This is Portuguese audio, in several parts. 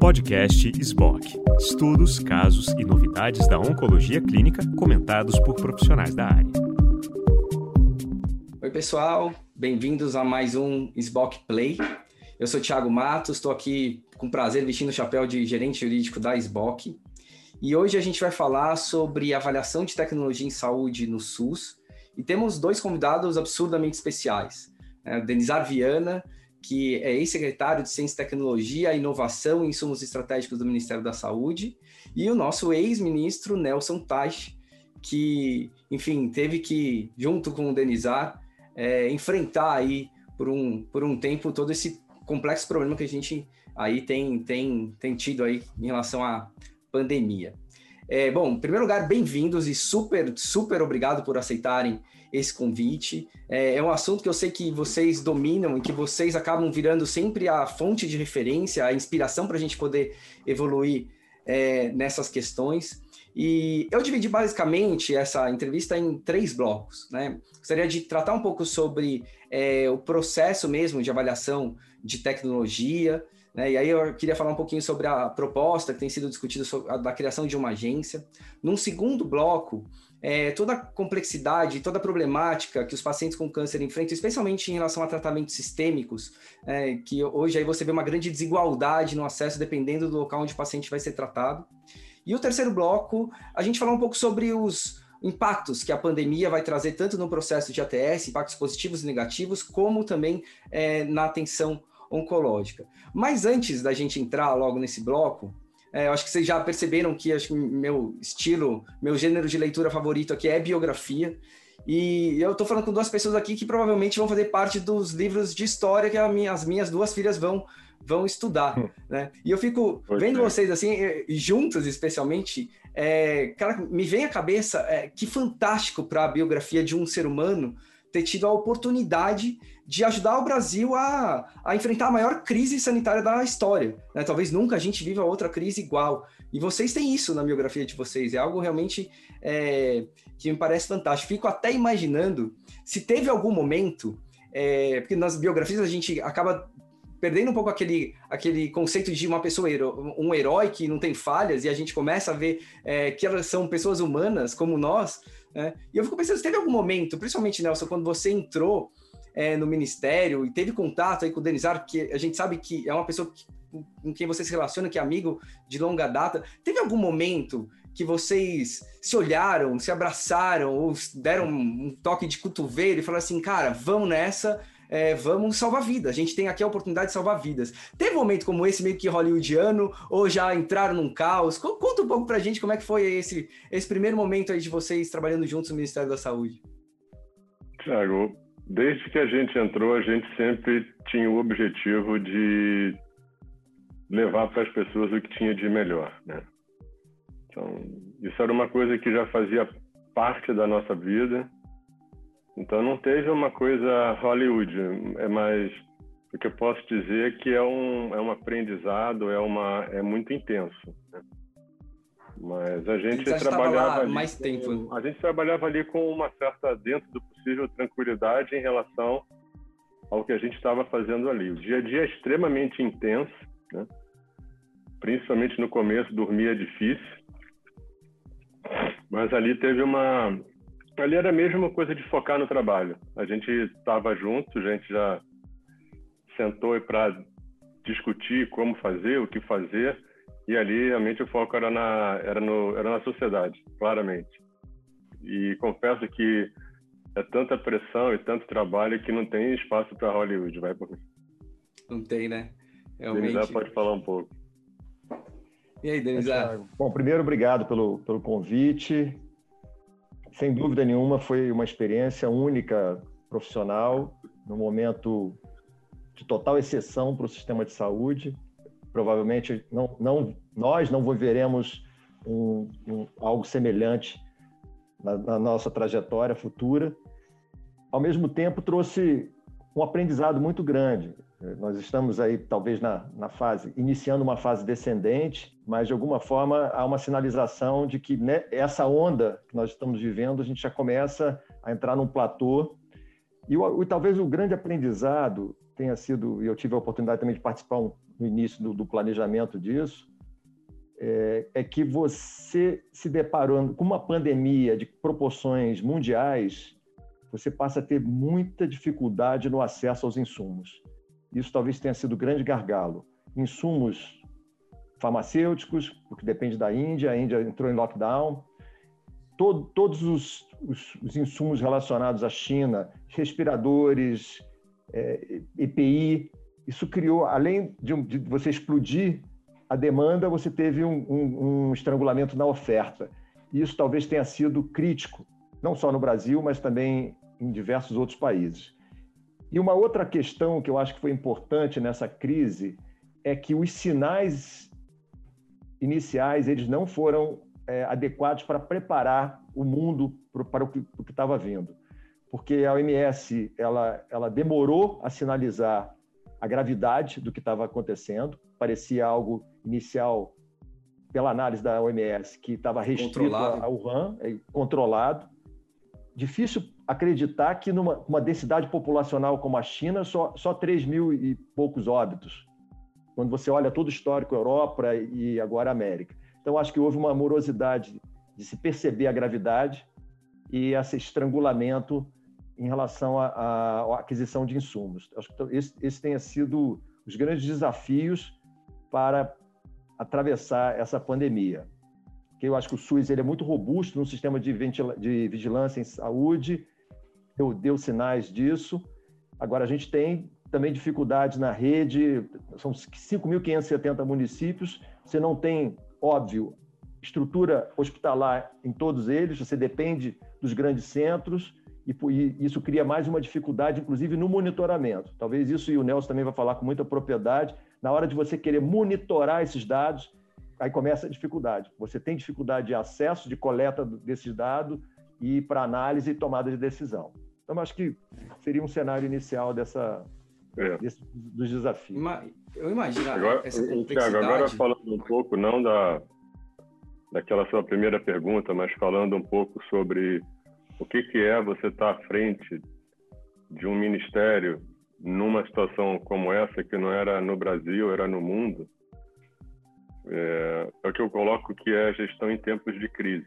Podcast SBOC. Estudos, casos e novidades da oncologia clínica comentados por profissionais da área. Oi, pessoal. Bem-vindos a mais um SBOC Play. Eu sou Thiago Matos, estou aqui com prazer vestindo o chapéu de gerente jurídico da SBOC. E hoje a gente vai falar sobre avaliação de tecnologia em saúde no SUS. E temos dois convidados absurdamente especiais. O Denizar Viana, que é ex-secretário de Ciência, Tecnologia, Inovação e Insumos Estratégicos do Ministério da Saúde, e o nosso ex-ministro Nelson Teich, que, enfim, teve que, junto com o Denizar, é, enfrentar aí por um, por um tempo todo esse complexo problema que a gente aí tem, tem, tem tido aí em relação à pandemia. É, bom, em primeiro lugar, bem-vindos e super, super obrigado por aceitarem esse convite. É, é, um assunto que eu sei que vocês dominam e que vocês acabam virando sempre a fonte de referência, a inspiração para a gente poder evoluir é, nessas questões. E eu dividi basicamente essa entrevista em três blocos. Né? Gostaria de tratar um pouco sobre é, o processo mesmo de avaliação de tecnologia, né? E aí eu queria falar um pouquinho sobre a proposta que tem sido discutida da criação de uma agência. Num segundo bloco, é, toda a complexidade, toda a problemática que os pacientes com câncer enfrentam, especialmente em relação a tratamentos sistêmicos, é, que hoje aí você vê uma grande desigualdade no acesso dependendo do local onde o paciente vai ser tratado. E o terceiro bloco, a gente falar um pouco sobre os impactos que a pandemia vai trazer tanto no processo de ATS, impactos positivos e negativos, como também é, na atenção oncológica. Mas antes da gente entrar logo nesse bloco, é, eu acho que vocês já perceberam que acho que meu estilo, meu gênero de leitura favorito aqui é biografia. E eu estou falando com duas pessoas aqui que provavelmente vão fazer parte dos livros de história que minha, as minhas duas filhas vão vão estudar, hum. né? E eu fico vendo vocês assim, juntos especialmente, é, cara, me vem à cabeça é, que fantástico para a biografia de um ser humano ter tido a oportunidade de ajudar o Brasil a, a enfrentar a maior crise sanitária da história. Né? Talvez nunca a gente viva outra crise igual. E vocês têm isso na biografia de vocês. É algo realmente é, que me parece fantástico. Fico até imaginando se teve algum momento, é, porque nas biografias a gente acaba perdendo um pouco aquele, aquele conceito de uma pessoa, um herói que não tem falhas, e a gente começa a ver é, que elas são pessoas humanas como nós. Né? E eu fico pensando, teve algum momento, principalmente, Nelson, quando você entrou é, no ministério e teve contato aí com o Denizar, que a gente sabe que é uma pessoa que, com quem você se relaciona, que é amigo de longa data. Teve algum momento que vocês se olharam, se abraçaram ou deram um toque de cotovelo e falaram assim, cara, vamos nessa, é, vamos salvar vidas. A gente tem aqui a oportunidade de salvar vidas. Teve um momento como esse, meio que hollywoodiano, ou já entraram num caos? Conta um pouco pra gente como é que foi esse, esse primeiro momento aí de vocês trabalhando juntos no Ministério da Saúde. Tiago, Desde que a gente entrou, a gente sempre tinha o objetivo de levar para as pessoas o que tinha de melhor, né? Então, isso era uma coisa que já fazia parte da nossa vida. Então, não teve uma coisa Hollywood, é mais o que eu posso dizer é que é um é um aprendizado, é uma é muito intenso. Né? Mas a gente trabalhava ali, mais tempo. A gente trabalhava ali com uma certa dentro do possível tranquilidade em relação ao que a gente estava fazendo ali. O dia a dia é extremamente intenso, né? principalmente no começo, dormir é difícil. Mas ali teve uma. Ali era mesmo uma coisa de focar no trabalho. A gente estava junto, a gente já sentou para discutir como fazer, o que fazer e ali, realmente, o foco era na, era no, era na sociedade, claramente. E confesso que é tanta pressão e tanto trabalho que não tem espaço para Hollywood, vai por Não tem, né? Realmente. Denizar pode falar um pouco. E aí, Denizar? Bom, primeiro, obrigado pelo, pelo convite. Sem dúvida nenhuma, foi uma experiência única, profissional, num momento de total exceção para o sistema de saúde provavelmente não, não, nós não viveremos um, um, algo semelhante na, na, nossa trajetória futura. Ao mesmo tempo, trouxe um aprendizado muito grande. Nós estamos aí, talvez, na, na fase, iniciando uma fase descendente, mas de alguma forma há uma sinalização de que né, essa onda que nós estamos vivendo, a gente já começa a entrar num platô. E, o, e talvez o grande aprendizado tenha sido, e eu tive a oportunidade também de participar no início do, do planejamento disso, é, é, que você se deparou com uma pandemia de proporções mundiais, você passa a ter muita dificuldade no acesso aos insumos. Isso talvez tenha sido grande gargalo. Insumos farmacêuticos, porque depende da Índia, a Índia entrou em lockdown. Todo, todos os, os, os, insumos relacionados à China, respiradores, é, EPI, isso criou, além de, de, você explodir a demanda, você teve um, um, um estrangulamento na oferta. Isso talvez tenha sido crítico, não só no Brasil, mas também em diversos outros países. E uma outra questão que eu acho que foi importante nessa crise é que os sinais iniciais eles não foram é, adequados para preparar o mundo para o que estava vindo, porque a OMS ela, ela demorou a sinalizar a gravidade do que estava acontecendo, parecia algo inicial pela análise da OMS que estava restrito ao Wuhan, é, controlado. Difícil acreditar que numa uma densidade populacional como a China, só, só 3 mil e poucos óbitos quando você olha todo o histórico Europa e agora América. Então, acho que houve uma morosidade de se perceber a gravidade e esse estrangulamento em relação à, aquisição de insumos. Acho que esse, esse tenha sido os grandes desafios para atravessar essa pandemia. Que eu acho que o SUS ele é muito robusto no sistema de, de vigilância em saúde, deu, deu sinais disso. Agora, a gente tem também dificuldades na rede, são 5.570 municípios, você não tem, óbvio, estrutura hospitalar em todos eles, você depende dos grandes centros, e, e isso cria mais uma dificuldade, inclusive no monitoramento. Talvez isso, e o Nelson também vai falar com muita propriedade, na hora de você querer monitorar esses dados, aí começa a dificuldade. Você tem dificuldade de acesso, de coleta desses dados e para análise e tomada de decisão. Então, acho que seria um cenário inicial dessa, é. desse, dos desafios. Eu imagino agora, essa complexidade... Thiago, agora falando um pouco, não da, daquela sua primeira pergunta, mas falando um pouco sobre o que, que é você estar à frente de um ministério numa situação como essa, que não era no Brasil, era no mundo, é, é o que eu coloco que é a gestão em tempos de crise,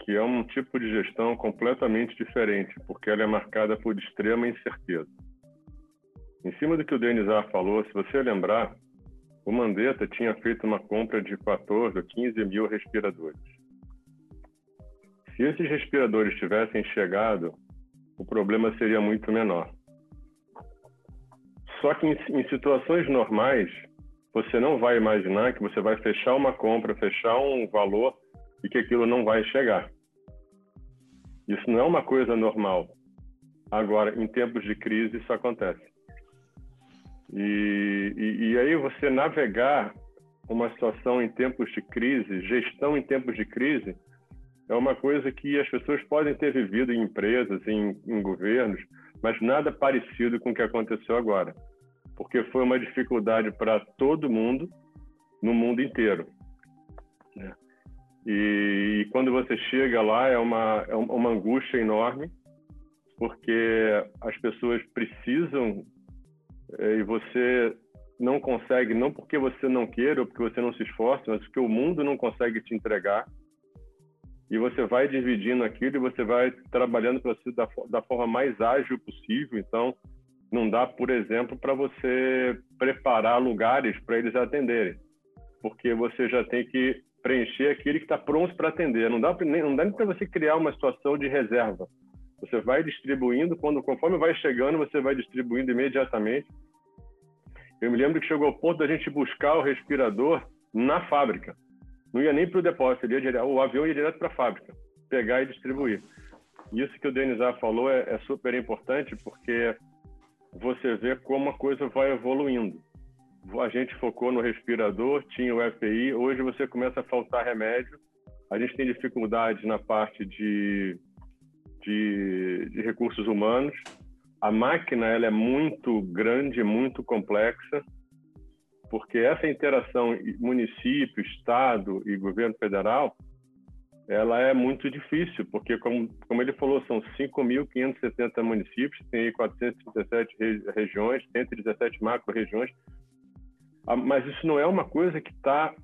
que é um tipo de gestão completamente diferente, porque ela é marcada por extrema incerteza. Em cima do que o Denizar falou, se você lembrar, o Mandetta tinha feito uma compra de 14 ou 15 mil respiradores. Se esses respiradores tivessem chegado, o problema seria muito menor. Só que em, em situações normais, você não vai imaginar que você vai fechar uma compra, fechar um valor e que aquilo não vai chegar. Isso não é uma coisa normal. Agora, em tempos de crise, isso acontece. E, e, e, aí você navegar uma situação em tempos de crise, gestão em tempos de crise, é uma coisa que as pessoas podem ter vivido em empresas, em, em governos, mas nada parecido com o que aconteceu agora, porque foi uma dificuldade para todo mundo, no mundo inteiro. Né? E, e, quando você chega lá é uma, é uma angústia enorme, porque as pessoas precisam é, e você não consegue, não porque você não queira ou porque você não se esforça, mas porque o mundo não consegue te entregar. E você vai dividindo aquilo e você vai trabalhando para da, da forma mais ágil possível. Então, não dá, por exemplo, para você preparar lugares para eles atenderem, porque você já tem que preencher aquele que está pronto para atender. Não dá, não dá nem para você criar uma situação de reserva. Você vai distribuindo, quando conforme vai chegando, você vai distribuindo imediatamente. Eu me lembro que chegou ao ponto da gente buscar o respirador na fábrica. Não ia nem para o depósito, ia direto, o avião ia direto para a fábrica, pegar e distribuir. Isso que o Denizar falou é, é super importante porque você vê como a coisa vai evoluindo. A gente focou no respirador, tinha o EPI, hoje você começa a faltar remédio. A gente tem dificuldade na parte de de, de recursos humanos. A máquina ela é muito grande, muito complexa, porque essa interação município, estado e governo federal ela é muito difícil, porque, como, como ele falou, são 5.570 municípios, tem 437 regiões, 117 macro-regiões, mas isso não é uma coisa que está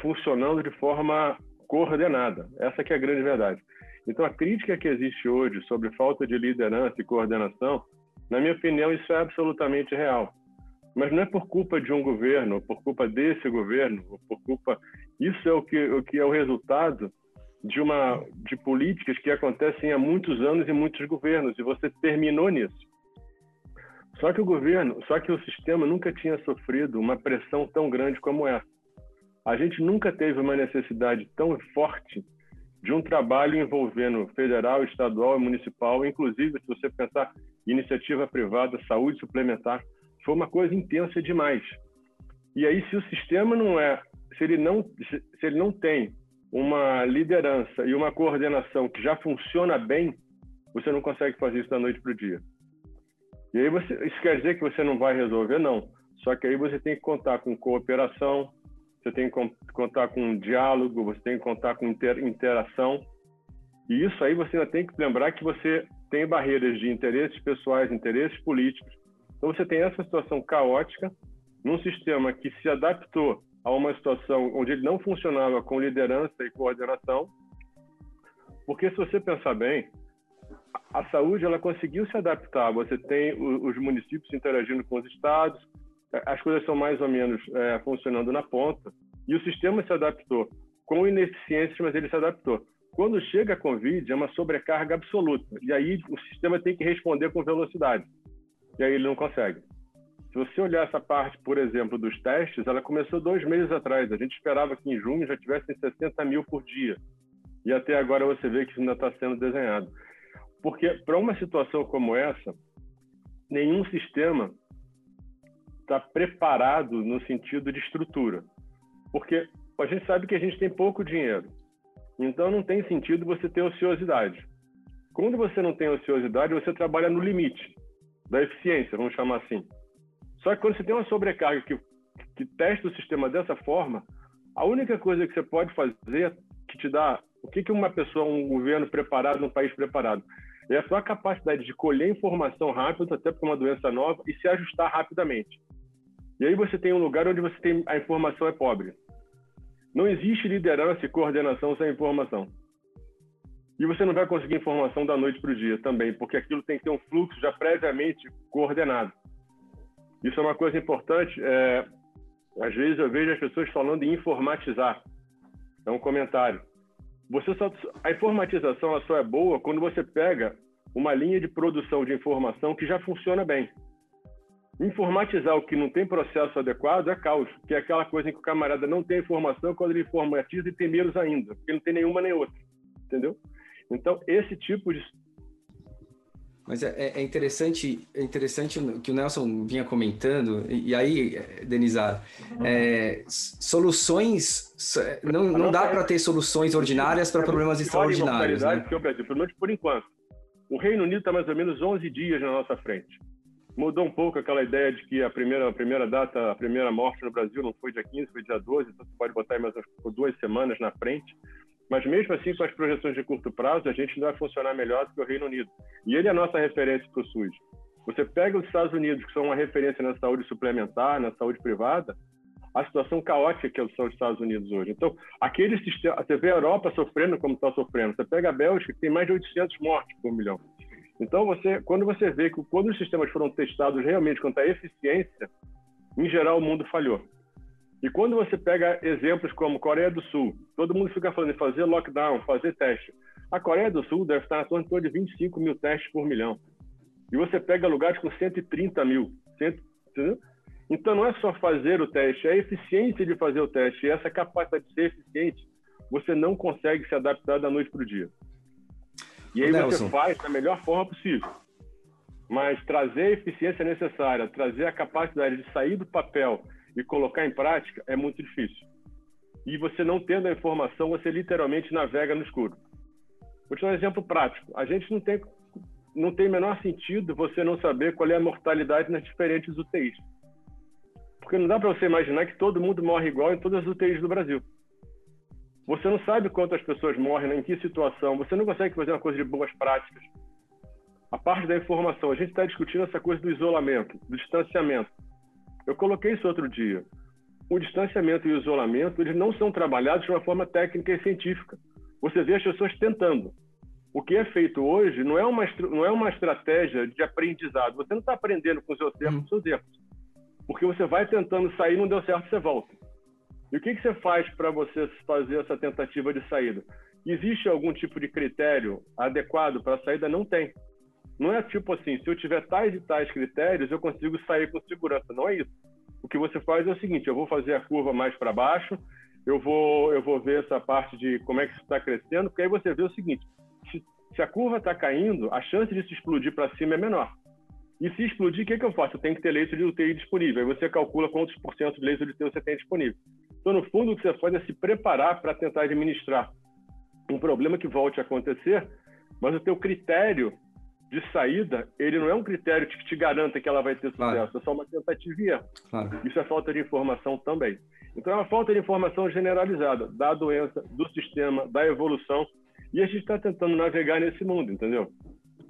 funcionando de forma coordenada. Essa que é a grande verdade. Então, a crítica que existe hoje sobre falta de liderança e coordenação, na minha opinião, isso é absolutamente real. Mas não é por culpa de um governo, por culpa desse governo, por culpa. Isso é o que, o que é o resultado de uma de políticas que acontecem há muitos anos em muitos governos e você terminou nisso. Só que o governo, só que o sistema nunca tinha sofrido uma pressão tão grande como essa. A gente nunca teve uma necessidade tão forte de um trabalho envolvendo federal, estadual e municipal, inclusive se você pensar iniciativa privada, saúde suplementar, foi uma coisa intensa demais. E aí se o sistema não é, se ele não se ele não tem uma liderança e uma coordenação que já funciona bem, você não consegue fazer isso da noite para o dia. E aí você, isso quer dizer que você não vai resolver? Não. Só que aí você tem que contar com cooperação, você tem que contar com diálogo, você tem que contar com inter, interação. E isso aí você ainda tem que lembrar que você tem barreiras de interesses pessoais, interesses políticos. Então você tem essa situação caótica num sistema que se adaptou a uma situação onde ele não funcionava com liderança e coordenação, porque se você pensar bem, a saúde ela conseguiu se adaptar. Você tem os municípios interagindo com os estados, as coisas são mais ou menos é, funcionando na ponta, e o sistema se adaptou com ineficiências, mas ele se adaptou. Quando chega a Covid, é uma sobrecarga absoluta, e aí o sistema tem que responder com velocidade, e aí ele não consegue. Se você olhar essa parte, por exemplo, dos testes, ela começou dois meses atrás. A gente esperava que em junho já tivessem 60 mil por dia. E até agora você vê que isso ainda está sendo desenhado. Porque para uma situação como essa, nenhum sistema está preparado no sentido de estrutura. Porque a gente sabe que a gente tem pouco dinheiro. Então não tem sentido você ter ociosidade. Quando você não tem ociosidade, você trabalha no limite da eficiência, vamos chamar assim. Só que quando você tem uma sobrecarga que, que testa o sistema dessa forma, a única coisa que você pode fazer que te dá o que, que uma pessoa, um governo preparado, um país preparado, é a sua capacidade de colher informação rápido, até é uma doença nova, e se ajustar rapidamente. E aí você tem um lugar onde você tem a informação é pobre. Não existe liderança e coordenação sem informação. E você não vai conseguir informação da noite para o dia também, porque aquilo tem que ter um fluxo já previamente coordenado. Isso é uma coisa importante. É, às vezes eu vejo as pessoas falando em informatizar. É um comentário. Você só, a informatização ela só é boa quando você pega uma linha de produção de informação que já funciona bem. Informatizar o que não tem processo adequado é caos, que é aquela coisa em que o camarada não tem informação, quando ele informatiza e tem menos ainda, porque não tem nenhuma nem outra. Entendeu? Então, esse tipo de mas é, é, é, interessante, é interessante que o Nelson vinha comentando, e, e aí, Denizar, é, soluções, não, não dá para ter soluções ordinárias para problemas extraordinários. Né? Que o Brasil, pelo menos por enquanto. O Reino Unido está mais ou menos 11 dias na nossa frente. Mudou um pouco aquela ideia de que a primeira, a primeira data, a primeira morte no Brasil não foi dia 15, foi dia 12, então você pode botar aí mais duas semanas na frente. Mas mesmo assim, com as projeções de curto prazo, a gente ainda vai funcionar melhor do que o Reino Unido. E ele é a nossa referência para o SUS. Você pega os Estados Unidos, que são uma referência na saúde suplementar, na saúde privada, a situação caótica que são os Estados Unidos hoje. Então, aquele sistema, você vê a Europa sofrendo como está sofrendo. Você pega a Bélgica, que tem mais de 800 mortes por milhão. Então, você, quando você vê que quando os sistemas foram testados realmente quanto à eficiência, em geral o mundo falhou. E quando você pega exemplos como Coreia do Sul, todo mundo fica falando em fazer lockdown, fazer teste. A Coreia do Sul deve estar na torre de 25 mil testes por milhão. E você pega lugares com 130 mil. entendeu? Então não é só fazer o teste, é a eficiência de fazer o teste. E essa capacidade de ser eficiente, você não consegue se adaptar da noite para o dia. E aí Nelson. você faz da melhor forma possível. Mas trazer a eficiência necessária, trazer a capacidade de sair do papel e colocar em prática é muito difícil. E você não tendo a informação, você literalmente navega no escuro. Vou te dar um exemplo prático. A gente não tem não tem menor sentido você não saber qual é a mortalidade nas diferentes UTIs. Porque não dá para você imaginar que todo mundo morre igual em todas as UTIs do Brasil. Você não sabe quantas pessoas morrem, em que situação. Você não consegue fazer uma coisa de boas práticas. A parte da informação, a gente está discutindo essa coisa do isolamento, do distanciamento. Eu coloquei isso outro dia. O distanciamento e o isolamento, eles não são trabalhados de uma forma técnica e científica. Você vê as pessoas tentando. O que é feito hoje não é uma, não é uma estratégia de aprendizado. Você não está aprendendo com os seus erros, com os seus erros. Porque você vai tentando sair, não deu certo, você volta. E o que, que você faz para você fazer essa tentativa de saída? Existe algum tipo de critério adequado para a saída? Não tem. Não é tipo assim, se eu tiver tais e tais critérios, eu consigo sair com segurança. Não é isso. O que você faz é o seguinte: eu vou fazer a curva mais para baixo, eu vou, eu vou ver essa parte de como é que está crescendo, porque aí você vê o seguinte: se, se a curva está caindo, a chance de se explodir para cima é menor. E se explodir, o que, que eu faço? Eu tenho que ter leito de UTI disponível. Aí você calcula quantos por cento de leito de UTI você tem disponível. Então, no fundo, o que você faz é se preparar para tentar administrar um problema que volte a acontecer, mas o teu critério de saída, ele não é um critério que te garanta que ela vai ter sucesso, claro. é só uma tentativa e erro. Claro. Isso é falta de informação também. Então, é uma falta de informação generalizada da doença, do sistema, da evolução, e a gente está tentando navegar nesse mundo, entendeu?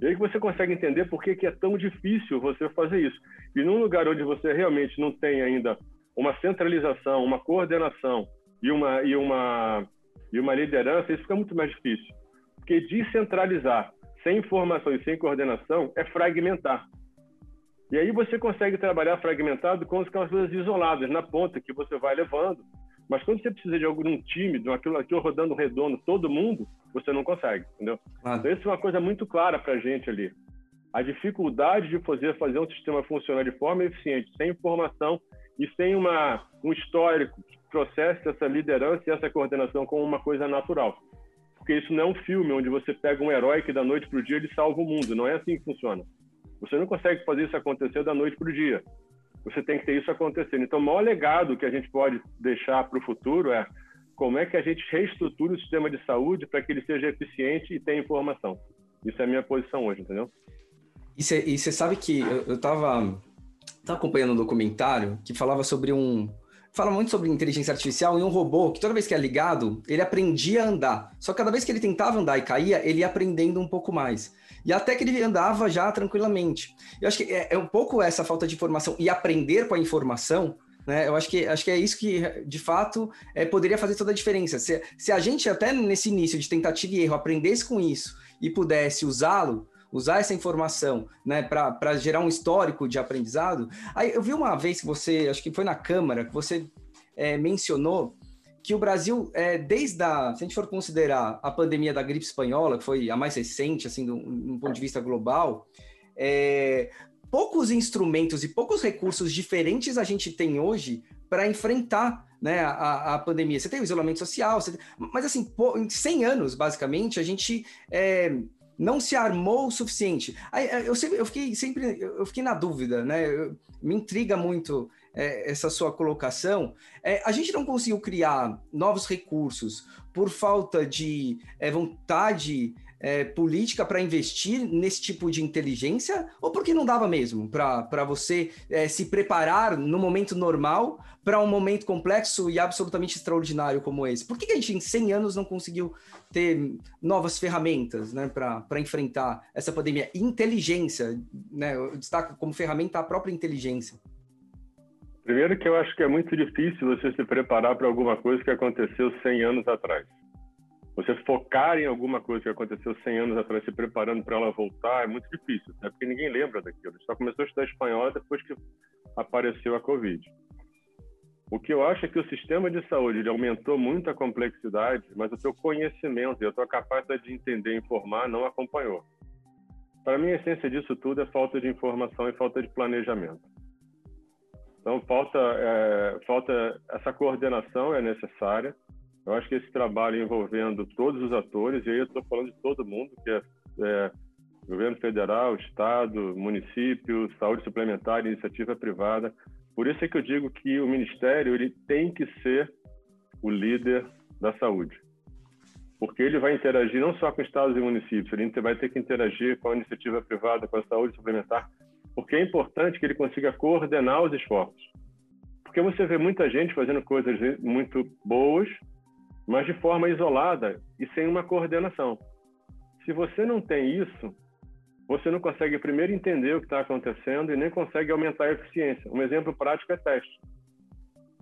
E aí que você consegue entender por que, que é tão difícil você fazer isso. E num lugar onde você realmente não tem ainda uma centralização, uma coordenação e uma, e uma, e uma liderança, isso fica muito mais difícil. Porque descentralizar sem informação e sem coordenação é fragmentar. E aí você consegue trabalhar fragmentado com as coisas isoladas, na ponta, que você vai levando. Mas quando você precisa de algum time, de aquilo, aquilo rodando redondo, todo mundo, você não consegue, entendeu? Ah. Então, isso é uma coisa muito clara para a gente ali. A dificuldade de fazer, fazer um sistema funcionar de forma eficiente, sem informação e sem uma, um histórico que processe essa liderança e essa coordenação como uma coisa natural. Porque isso não é um filme onde você pega um herói que da noite para o dia ele salva o mundo. Não é assim que funciona. Você não consegue fazer isso acontecer da noite para o dia. Você tem que ter isso acontecendo. Então, o maior legado que a gente pode deixar para o futuro é como é que a gente reestrutura o sistema de saúde para que ele seja eficiente e tenha informação. Isso é a minha posição hoje, entendeu? E você sabe que eu estava acompanhando um documentário que falava sobre um. Fala muito sobre inteligência artificial e um robô que toda vez que é ligado, ele aprendia a andar. Só que cada vez que ele tentava andar e caía, ele ia aprendendo um pouco mais. E até que ele andava já tranquilamente. Eu acho que é, é um pouco essa falta de informação e aprender com a informação né? Eu acho que, acho que é isso que, de fato, é, poderia fazer toda a diferença. Se, se a gente, até nesse início de tentativa e erro, aprendesse com isso e pudesse usá-lo, usar essa informação né, para gerar um histórico de aprendizado. Aí eu vi uma vez que você, acho que foi na Câmara, que você é, mencionou que o Brasil, é, desde a, se a gente for considerar a pandemia da gripe espanhola, que foi a mais recente, assim, do, um ponto de vista global, é, poucos instrumentos e poucos recursos diferentes a gente tem hoje para enfrentar né, a, a, pandemia. Você tem o isolamento social, tem... mas assim, em 100 anos, basicamente, a gente é, não se armou o suficiente. É, eu, sempre, eu fiquei sempre eu fiquei na dúvida, né? Eu, me intriga muito é, essa sua colocação. É, a gente não conseguiu criar novos recursos por falta de é, vontade é, política para investir nesse tipo de inteligência ou porque não dava mesmo para você é, se preparar no momento normal para um momento complexo e absolutamente extraordinário como esse? Por que, que a gente em 100 anos não conseguiu ter novas ferramentas né, para enfrentar essa pandemia? Inteligência, né, eu destaco como ferramenta a própria inteligência. Primeiro que eu acho que é muito difícil você se preparar para alguma coisa que aconteceu 100 anos atrás você focar em alguma coisa que aconteceu 100 anos atrás, se preparando para ela voltar, é muito difícil, né? porque ninguém lembra daquilo. Só começou a estudar espanhol depois que apareceu a Covid. O que eu acho é que o sistema de saúde aumentou muito a complexidade, mas o seu conhecimento e a sua capacidade de entender e informar não acompanhou. Para mim, a essência disso tudo é falta de informação e falta de planejamento. Então, falta, é, falta essa coordenação é necessária, eu acho que esse trabalho envolvendo todos os atores, e aí eu estou falando de todo mundo, que é, é, governo federal, estado, município, saúde suplementar, iniciativa privada. Por isso é que eu digo que o ministério ele tem que ser o líder da saúde, porque ele vai interagir não só com estados e municípios, ele vai ter que interagir com a iniciativa privada, com a saúde suplementar, porque é importante que ele consiga coordenar os esforços. Porque você vê muita gente fazendo coisas muito boas, mas de forma isolada e sem uma coordenação. Se você não tem isso, você não consegue primeiro entender o que está acontecendo e nem consegue aumentar a eficiência. Um exemplo prático é teste.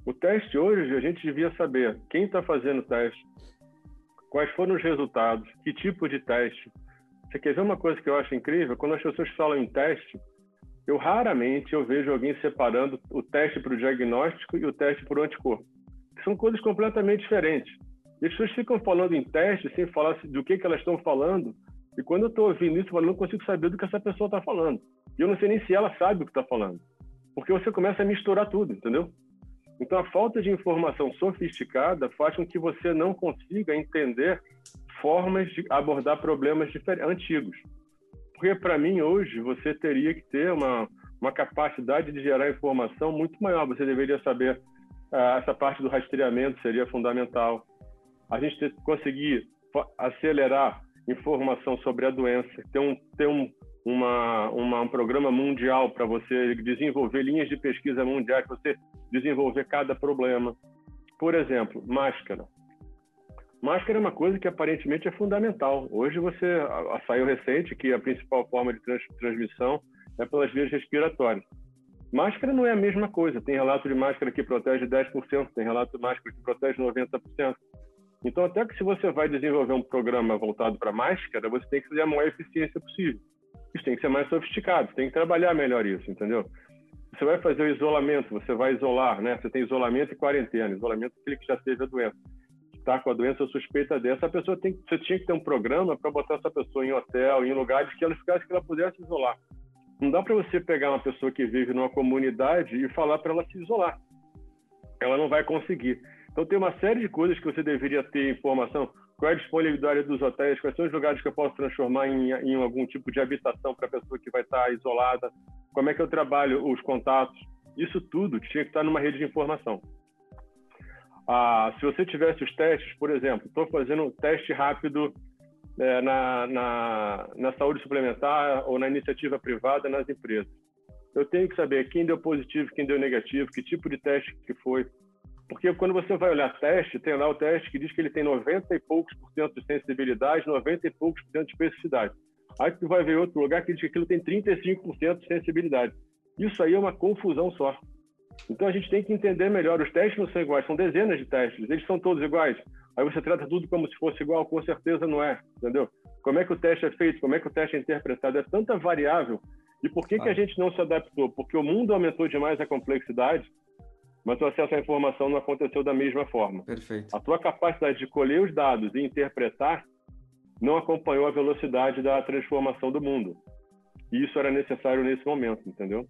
O teste hoje, a gente devia saber quem está fazendo o teste, quais foram os resultados, que tipo de teste. Você quer ver uma coisa que eu acho incrível? Quando as pessoas falam em teste, eu raramente eu vejo alguém separando o teste para o diagnóstico e o teste para o anticorpo. São coisas completamente diferentes. E as pessoas ficam falando em teste sem falar do que, que elas estão falando. E quando eu estou ouvindo isso, eu não consigo saber do que essa pessoa está falando. E eu não sei nem se ela sabe o que está falando. Porque você começa a misturar tudo, entendeu? Então, a falta de informação sofisticada faz com que você não consiga entender formas de abordar problemas antigos. Porque, para mim, hoje, você teria que ter uma, uma capacidade de gerar informação muito maior. Você deveria saber, uh, essa parte do rastreamento seria fundamental a gente conseguir acelerar informação sobre a doença, ter um, ter um, uma, uma, um programa mundial para você desenvolver linhas de pesquisa mundiais, você desenvolver cada problema. Por exemplo, máscara. Máscara é uma coisa que aparentemente é fundamental. Hoje você saiu recente que a principal forma de trans, transmissão é pelas vias respiratórias. Máscara não é a mesma coisa. Tem relato de máscara que protege 10%, tem relato de máscara que protege 90%. Então, até que se você vai desenvolver um programa voltado para máscara, você tem que fazer a maior eficiência possível. Isso tem que ser mais sofisticado, tem que trabalhar melhor isso, entendeu? Você vai fazer o isolamento, você vai isolar, né? Você tem isolamento e quarentena. Isolamento é aquele que já teve a doença. Está com a doença suspeita dessa, a pessoa tem, você tinha que ter um programa para botar essa pessoa em hotel, em lugares que ela ficasse que ela pudesse isolar. Não dá para você pegar uma pessoa que vive numa comunidade e falar para ela se isolar. Ela não vai conseguir. Então tem uma série de coisas que você deveria ter informação. Qual é a disponibilidade dos hotéis? Quais são os lugares que eu posso transformar em, em algum tipo de habitação para a pessoa que vai estar isolada? Como é que eu trabalho os contatos? Isso tudo tinha que estar numa rede de informação. Ah, se você tivesse os testes, por exemplo, estou fazendo um teste rápido é, na, na, na saúde suplementar ou na iniciativa privada nas empresas. Eu tenho que saber quem deu positivo, quem deu negativo, que tipo de teste que foi, porque quando você vai olhar teste, tem lá o teste que diz que ele tem 90 e poucos por cento de sensibilidade, 90 e poucos por cento de especificidade. Aí tu vai ver outro lugar que diz que aquilo tem 35% de sensibilidade. Isso aí é uma confusão só. Então a gente tem que entender melhor. Os testes não são iguais, são dezenas de testes. Eles são todos iguais. Aí você trata tudo como se fosse igual, com certeza não é, entendeu? Como é que o teste é feito? Como é que o teste é interpretado? É tanta variável. E por que, ah. que a gente não se adaptou? Porque o mundo aumentou demais a complexidade mas o acesso à informação não aconteceu da mesma forma. Perfeito. A tua capacidade de colher os dados e interpretar não acompanhou a velocidade da transformação do mundo. E isso era necessário nesse momento, entendeu?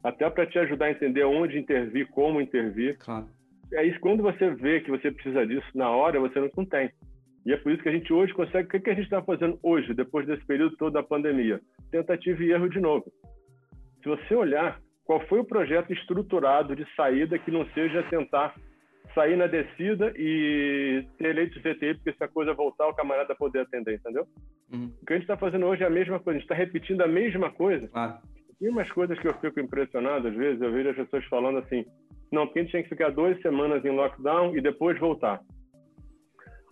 Até para te ajudar a entender onde intervir, como intervir. Claro. É isso, quando você vê que você precisa disso na hora, você não tem. E é por isso que a gente hoje consegue. O que, que a gente está fazendo hoje, depois desse período todo da pandemia? Tentativa e erro de novo. Se você olhar qual foi o projeto estruturado de saída que não seja tentar sair na descida e ter leite de CTI, porque se a coisa voltar, o camarada poder atender, entendeu? Uhum. O que a gente está fazendo hoje é a mesma coisa, a gente está repetindo a mesma coisa. Ah. E umas coisas que eu fico impressionado, às vezes, eu vejo as pessoas falando assim, não, porque a gente tinha que ficar duas semanas em lockdown e depois voltar.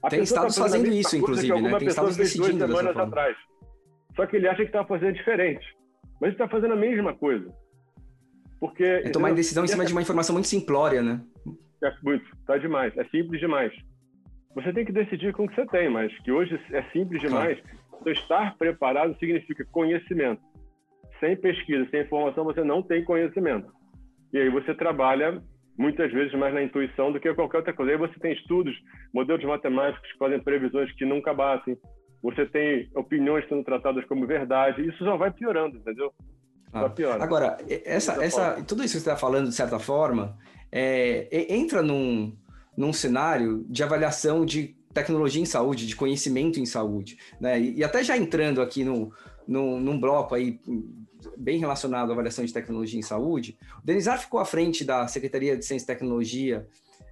A Tem estados tá fazendo isso, inclusive, né? Tem estados decidindo duas semanas atrás. Só que ele acha que está fazendo diferente. Mas ele está fazendo a mesma coisa. Porque. É tomar decisão em cima de uma informação muito simplória, né? É muito, tá demais. É simples demais. Você tem que decidir com o que você tem, mas que hoje é simples demais. Claro. Então, estar preparado significa conhecimento. Sem pesquisa, sem informação, você não tem conhecimento. E aí você trabalha muitas vezes mais na intuição do que qualquer outra coisa. Aí você tem estudos, modelos matemáticos que fazem previsões que nunca batem. Você tem opiniões sendo tratadas como verdade. Isso só vai piorando, entendeu? Ah. Agora, essa, essa, tudo isso que você está falando, de certa forma, é, entra num, num cenário de avaliação de tecnologia em saúde, de conhecimento em saúde. Né? E, e até já entrando aqui no, no, num bloco aí bem relacionado à avaliação de tecnologia em saúde, o Denizar ficou à frente da Secretaria de Ciência e Tecnologia,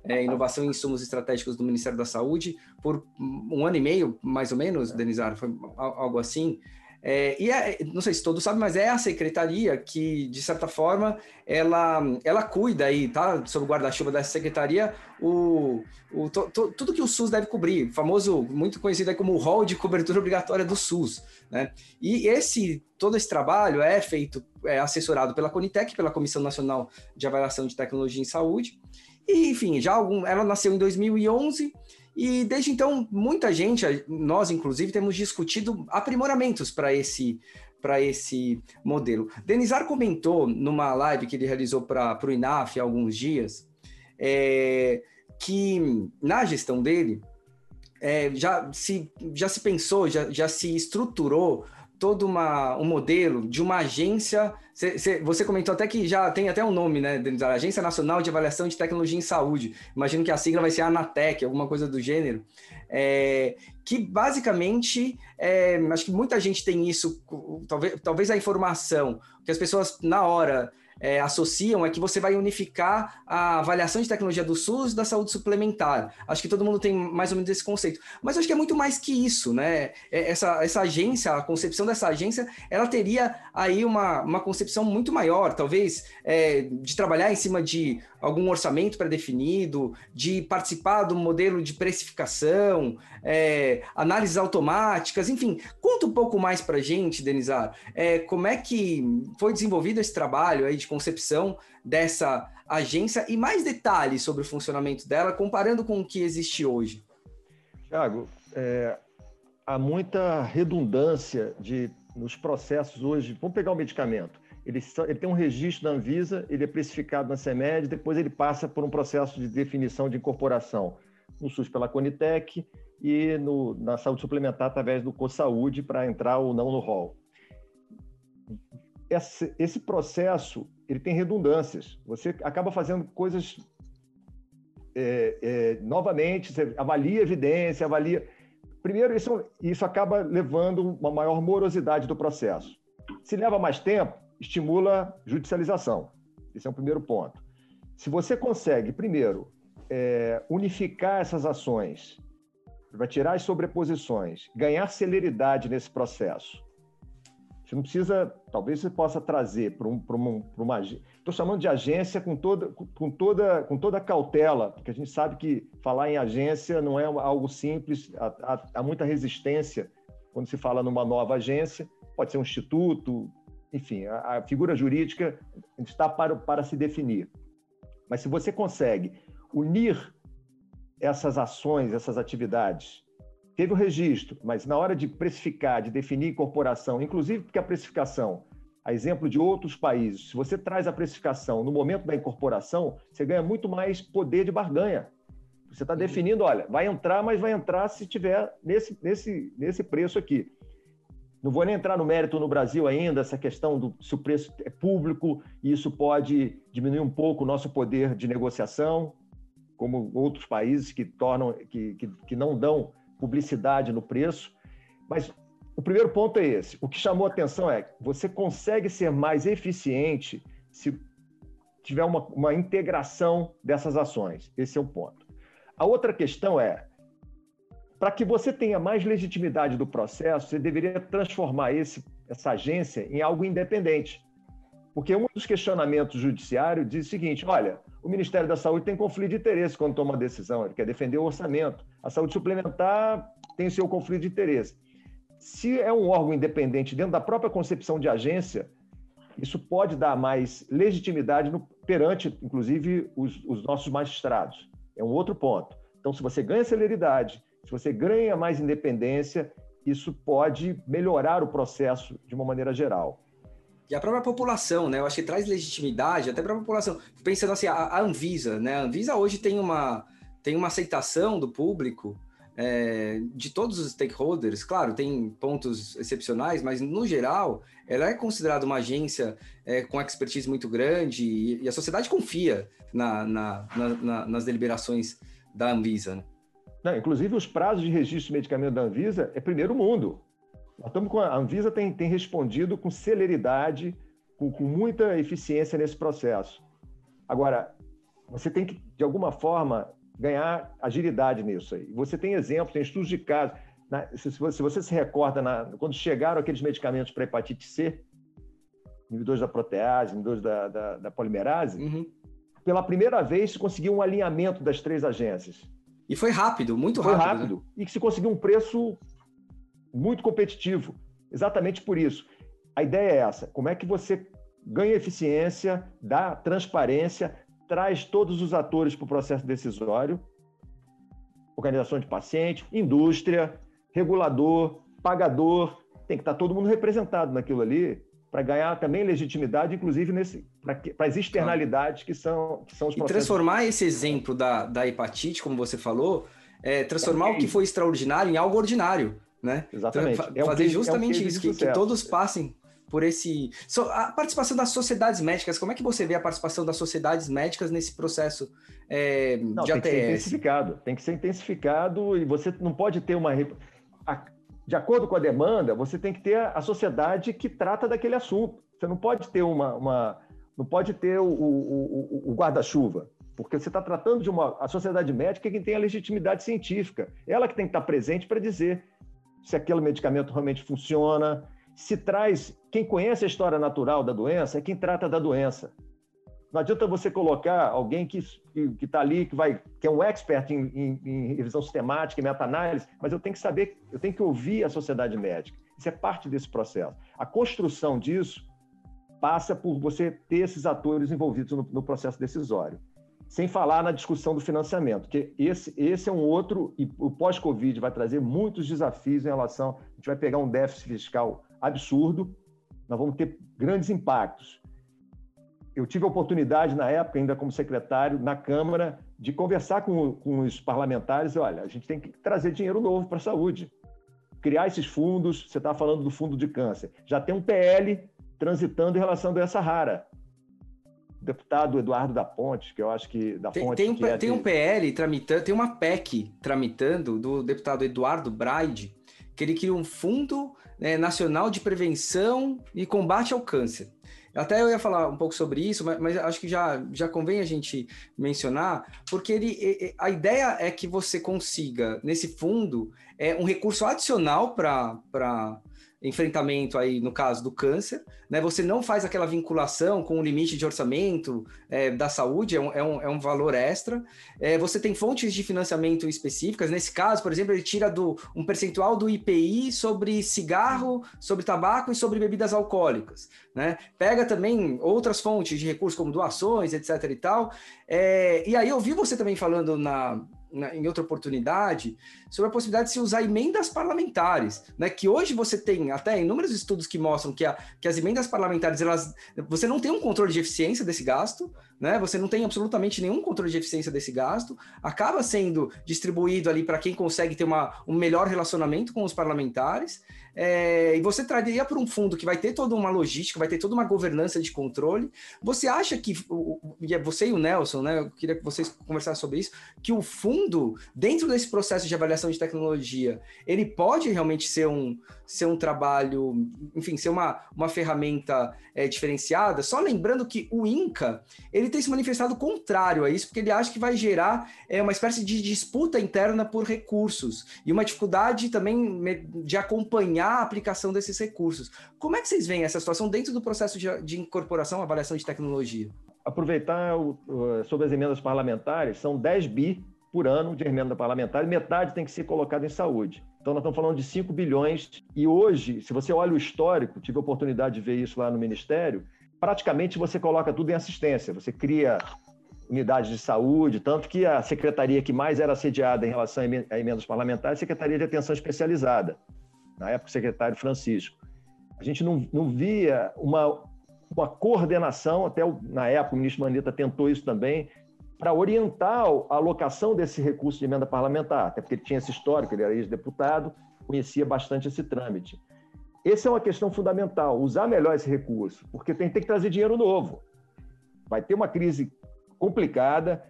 é, Inovação e Insumos Estratégicos do Ministério da Saúde por um ano e meio, mais ou menos, Denizar, foi algo assim. É, e é, não sei se todos sabem, mas é a secretaria que, de certa forma, ela, ela cuida aí, tá? Sob o guarda-chuva dessa secretaria, o, o to, to, tudo que o SUS deve cobrir, famoso, muito conhecido como o rol de cobertura obrigatória do SUS, né? E esse, todo esse trabalho é feito, é assessorado pela Conitec, pela Comissão Nacional de Avaliação de Tecnologia em Saúde, e, enfim, já algum, ela nasceu em 2011 e desde então, muita gente, nós inclusive, temos discutido aprimoramentos para esse para esse modelo. Denizar comentou numa live que ele realizou para o INAF há alguns dias é, que na gestão dele é, já, se, já se pensou, já, já se estruturou todo uma, um modelo de uma agência. Cê, cê, você comentou até que já tem até um nome, né, Denizar? Agência Nacional de Avaliação de Tecnologia em Saúde. Imagino que a sigla vai ser ANATEC, alguma coisa do gênero. É, que basicamente, é, acho que muita gente tem isso, talvez, talvez a informação, que as pessoas na hora é, associam é que você vai unificar a avaliação de tecnologia do SUS da saúde suplementar. Acho que todo mundo tem mais ou menos esse conceito. Mas acho que é muito mais que isso, né? É, essa, essa agência, a concepção dessa agência, ela teria aí uma, uma concepção muito maior, talvez, é, de trabalhar em cima de algum orçamento pré-definido, de participar do modelo de precificação, é, análises automáticas, enfim. Conta um pouco mais para a gente, Denizar, é, como é que foi desenvolvido esse trabalho aí de concepção dessa agência e mais detalhes sobre o funcionamento dela, comparando com o que existe hoje. Tiago, é, há muita redundância de, nos processos hoje. Vamos pegar o medicamento. Ele, ele, tem um registro da Anvisa, ele é precificado na CEMED, depois ele passa por um processo de definição de incorporação no SUS pela Conitec e no, na saúde suplementar através do CoSaúde para entrar ou não no rol. Esse, esse, processo ele tem redundâncias. Você acaba fazendo coisas é, é, novamente, você avalia evidência, avalia. Primeiro, isso, isso acaba levando uma maior morosidade do processo. Se leva mais tempo, estimula judicialização. Esse é o primeiro ponto. Se você consegue, primeiro, é, unificar essas ações, vai tirar as sobreposições, ganhar celeridade nesse processo. Você não precisa, talvez você possa trazer para um, uma, uma estou chamando de agência com toda, com toda, com toda cautela, porque a gente sabe que falar em agência não é algo simples, há, há, há muita resistência quando se fala numa nova agência, pode ser um instituto, enfim, a, a figura jurídica está para, para se definir. Mas se você consegue unir essas ações, essas atividades, teve o registro, mas na hora de precificar, de definir incorporação, inclusive porque a precificação, a exemplo de outros países, se você traz a precificação no momento da incorporação, você ganha muito mais poder de barganha. Você está definindo, olha, vai entrar, mas vai entrar se tiver nesse, nesse, nesse preço aqui. Não vou nem entrar no mérito no Brasil ainda, essa questão do se o preço é público, e isso pode diminuir um pouco o nosso poder de negociação, como outros países que tornam, que, que, que não dão publicidade no preço. Mas o primeiro ponto é esse. O que chamou atenção é que você consegue ser mais eficiente se tiver uma, uma integração dessas ações. Esse é o ponto. A outra questão é para que você tenha mais legitimidade do processo, você deveria transformar esse, essa agência em algo independente. Porque um dos questionamentos judiciários diz o seguinte: olha, o Ministério da Saúde tem conflito de interesse quando toma uma decisão, ele quer defender o orçamento. A saúde suplementar tem seu conflito de interesse. Se é um órgão independente dentro da própria concepção de agência, isso pode dar mais legitimidade no, perante, inclusive, os, os nossos magistrados. É um outro ponto. Então, se você ganha celeridade, se você ganha mais independência, isso pode melhorar o processo de uma maneira geral. E a própria população, né? Eu acho que traz legitimidade até para a população. Pensando assim, a, Anvisa, né? A Anvisa hoje tem uma, tem uma aceitação do público é, de todos os stakeholders. Claro, tem pontos excepcionais, mas no geral, ela é considerada uma agência é, com expertise muito grande e, e a sociedade confia na, na, na, nas deliberações da Anvisa. Né? Não, inclusive, os prazos de registro de medicamento da Anvisa é primeiro mundo. Nós estamos com a, a Anvisa tem, tem respondido com celeridade, com, com muita eficiência nesse processo. Agora, você tem que, de alguma forma, ganhar agilidade nisso aí. Você tem exemplos, tem estudos de casos. na, se, se, você se recorda, na, quando chegaram aqueles medicamentos para hepatite C, inibidores da protease, inibidores da, da, da polimerase, uhum. pela primeira vez se conseguiu um alinhamento das três agências. E foi rápido, muito foi rápido. Foi rápido. Né? E que se conseguiu um preço muito competitivo. Exatamente por isso. A ideia é essa: como é que você ganha eficiência, dá transparência, traz todos os atores para o processo decisório, organização de paciente, indústria, regulador, pagador, tem que estar todo mundo representado naquilo ali para ganhar também legitimidade, inclusive nesse para as externalidades que são, que são os processos. E transformar esse exemplo da, da hepatite, como você falou, é, transformar é o que foi extraordinário em algo ordinário, né? Exatamente. é fazer justamente é um isso, que, que, todos passem por esse... So, a participação das sociedades médicas, como é que você vê a participação das sociedades médicas nesse processo é, não, de tem ATS? Tem que ser intensificado, tem que ser intensificado e você não pode ter uma... A, de acordo com a demanda, você tem que ter a sociedade que trata daquele assunto. Você não pode ter uma, uma não pode ter o, o, o guarda-chuva, porque você está tratando de uma a sociedade médica que tem a legitimidade científica. Ela que tem que estar presente para dizer se aquele medicamento realmente funciona, se traz quem conhece a história natural da doença é quem trata da doença. Não adianta você colocar alguém que está ali, que vai, que é um expert em, em, em revisão sistemática, em meta-análise, mas eu tenho que saber, eu tenho que ouvir a sociedade médica. Isso é parte desse processo. A construção disso passa por você ter esses atores envolvidos no, no processo decisório. Sem falar na discussão do financiamento, que esse, esse é um outro, e o pós-Covid vai trazer muitos desafios em relação. A gente vai pegar um déficit fiscal absurdo, nós vamos ter grandes impactos eu tive a oportunidade, na época, ainda como secretário, na Câmara, de conversar com, com os parlamentares. Olha, a gente tem que trazer dinheiro novo para a saúde, criar esses fundos. Você está falando do fundo de câncer. Já tem um PL transitando em relação à doença rara. O deputado Eduardo da Ponte, que eu acho que da tem, Ponte. Tem, um, é tem de... um PL tramitando, tem uma PEC tramitando do deputado Eduardo Braide, que ele cria um fundo né, nacional de prevenção e combate ao câncer. Até eu ia falar um pouco sobre isso, mas, mas, acho que já, já convém a gente mencionar, porque ele, a ideia é que você consiga, nesse fundo, é, um recurso adicional para enfrentamento aí no caso do câncer, né? Você não faz aquela vinculação com o limite de orçamento é, da saúde, é um, é, um, é um valor extra. É, você tem fontes de financiamento específicas. Nesse caso, por exemplo, ele tira do, um percentual do IPI sobre cigarro, sobre tabaco e sobre bebidas alcoólicas. Né? Pega também outras fontes de recursos, como doações, etc. e tal. É, e aí eu vi você também falando na na, em outra oportunidade, sobre a possibilidade de se usar emendas parlamentares, né? Que hoje você tem até inúmeros estudos que mostram que, a, que as emendas parlamentares, elas, você não tem um controle de eficiência desse gasto, né? Você não tem absolutamente nenhum controle de eficiência desse gasto, acaba sendo distribuído ali para quem consegue ter uma, um melhor relacionamento com os parlamentares. É, e você traria para um fundo que vai ter toda uma logística, vai ter toda uma governança de controle. Você acha que, é você e o Nelson, né? Eu queria que vocês conversassem sobre isso, que o fundo, dentro desse processo de avaliação de tecnologia, ele pode realmente ser um, ser um trabalho, enfim, ser uma, uma ferramenta é, diferenciada. Só lembrando que o INCA, ele tem se manifestado contrário a isso, porque ele acha que vai gerar é, uma espécie de disputa interna por recursos e uma dificuldade também de acompanhar acompanhar a aplicação desses recursos. Como é que vocês veem essa situação dentro do processo de, de incorporação, avaliação de tecnologia? Aproveitar o, sobre as emendas parlamentares, são 10 bi por ano de emenda parlamentar, metade tem que ser colocada em saúde. Então, nós estamos falando de 5 bilhões. E hoje, se você olha o histórico, tive a oportunidade de ver isso lá no Ministério, praticamente você coloca tudo em assistência. Você cria unidades de saúde, tanto que a secretaria que mais era assediada em relação a emendas parlamentares é a Secretaria de Atenção Especializada na época o secretário Francisco. A gente não, não via uma, uma coordenação, até o, na época o ministro Mandetta tentou isso também, para orientar a alocação desse recurso de emenda parlamentar, até porque ele tinha esse histórico, ele era ex-deputado, conhecia bastante esse trâmite. Essa é uma questão fundamental, usar melhor esse recurso, porque tem, tem que trazer dinheiro novo. Vai ter uma crise complicada,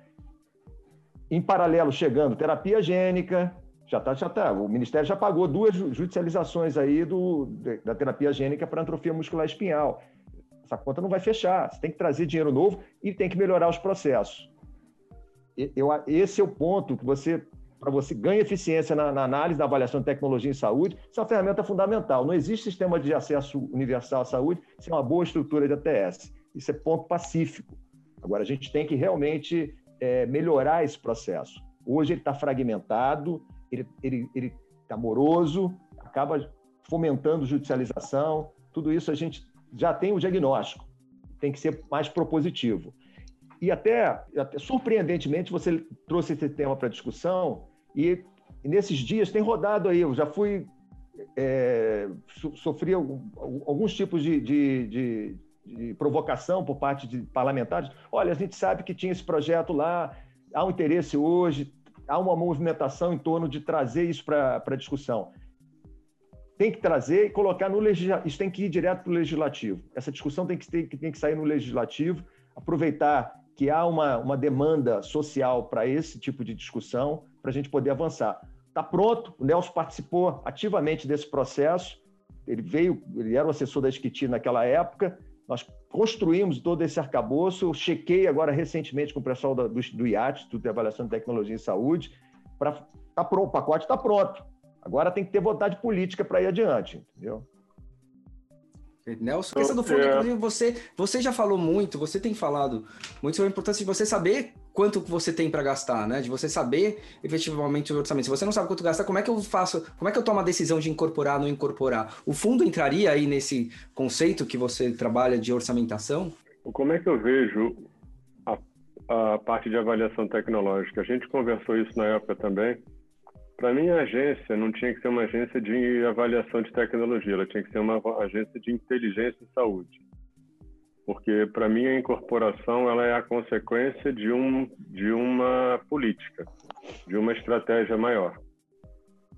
em paralelo chegando terapia gênica, já está, já tá. O Ministério já pagou duas judicializações aí do, da terapia gênica para atrofia muscular espinhal. Essa conta não vai fechar. Você tem que trazer dinheiro novo e tem que melhorar os processos. Eu, esse é o ponto que você para você ganhar eficiência na, na, análise, na avaliação de tecnologia em saúde. Isso é uma ferramenta fundamental. Não existe sistema de acesso universal à saúde sem uma boa estrutura de ATS. Isso é ponto pacífico. Agora, a gente tem que realmente é, melhorar esse processo. Hoje ele está fragmentado, ele ele, ele tá moroso, acaba fomentando judicialização. Tudo isso a gente já tem o diagnóstico. Tem que ser mais propositivo. E até, até surpreendentemente, você trouxe esse tema para discussão e, e, nesses dias tem rodado aí. Eu já fui é, sofri alguns tipos de, de, de, de, provocação por parte de parlamentares. Olha, a gente sabe que tinha esse projeto lá, há um interesse hoje, há uma movimentação em torno de trazer isso para a discussão. Tem que trazer e colocar no legislativo. Isso tem que ir direto para o legislativo. Essa discussão tem que, tem, tem que sair no legislativo, aproveitar que há uma, uma demanda social para esse tipo de discussão, para a gente poder avançar. Está pronto, o Nelson participou ativamente desse processo, ele veio, ele era o assessor da Esquiti naquela época, nós construímos todo esse arcabouço, chequei agora recentemente com o pessoal do, do IAT, Instituto de Avaliação de Tecnologia em Saúde, para tá pronto, o pacote está pronto. Agora tem que ter vontade política para ir adiante, entendeu? Nelson, questão do fundo, é. inclusive, você, você já falou muito, você tem falado muito sobre a importância de você saber quanto você tem para gastar, né? De você saber efetivamente o orçamento. Se você não sabe quanto gastar, como é que eu faço, como é que eu tomo a decisão de incorporar ou não incorporar? O fundo entraria aí nesse conceito que você trabalha de orçamentação? Como é que eu vejo a, a parte de avaliação tecnológica? A gente conversou isso na época também. Para mim, a agência não tinha que ser uma agência de avaliação de tecnologia, ela tinha que ser uma agência de inteligência e saúde. Porque, para mim, a incorporação ela é a consequência de, um, de uma política, de uma estratégia maior.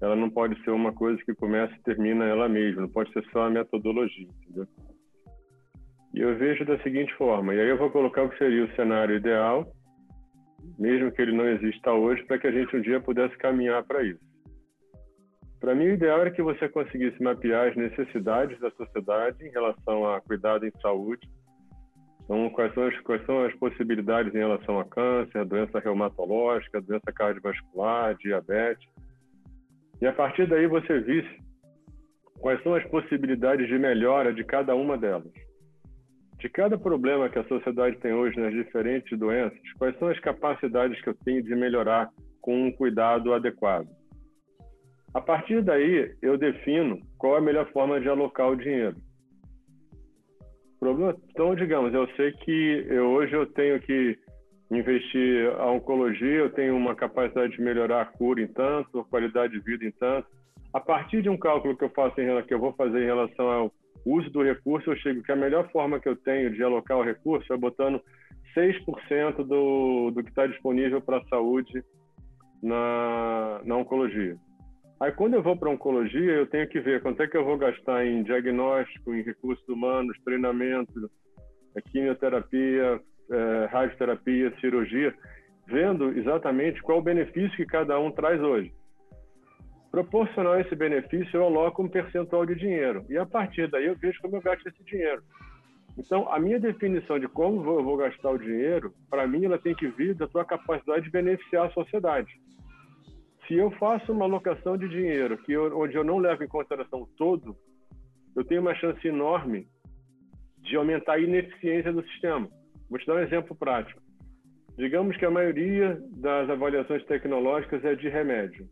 Ela não pode ser uma coisa que começa e termina ela mesma, não pode ser só a metodologia, entendeu? E eu vejo da seguinte forma, e aí eu vou colocar o que seria o cenário ideal, mesmo que ele não exista hoje, para que a gente um dia pudesse caminhar para isso. Para mim, o ideal era que você conseguisse mapear as necessidades da sociedade em relação a cuidado em saúde. Então, quais são as, quais são as possibilidades em relação a câncer, doença reumatológica, doença cardiovascular, diabetes. E a partir daí você visse quais são as possibilidades de melhora de cada uma delas de cada problema que a sociedade tem hoje nas diferentes doenças, quais são as capacidades que eu tenho de melhorar com um cuidado adequado. A partir daí, eu defino qual é a melhor forma de alocar o dinheiro. Então, digamos, eu sei que eu, hoje eu tenho que investir a oncologia, eu tenho uma capacidade de melhorar a cura em tanto, a qualidade de vida em tanto. A partir de um cálculo que eu faço em, que eu vou fazer em relação ao uso do recurso, eu chego que a melhor forma que eu tenho de alocar o recurso é botando 6% do, do que está disponível para a saúde na, na oncologia. Aí, quando eu vou para oncologia, eu tenho que ver quanto é que eu vou gastar em diagnóstico, em recursos humanos, treinamento, quimioterapia, é, radioterapia, cirurgia, vendo exatamente qual o benefício que cada um traz hoje. Proporcional a esse benefício, eu aloco um percentual de dinheiro. E a partir daí eu vejo como eu gasto esse dinheiro. Então, a minha definição de como eu vou gastar o dinheiro, para mim, ela tem que vir da tua capacidade de beneficiar a sociedade. Se eu faço uma alocação de dinheiro que eu, onde eu não levo em consideração todo, eu tenho uma chance enorme de aumentar a ineficiência do sistema. Vou te dar um exemplo prático. Digamos que a maioria das avaliações tecnológicas é de remédio.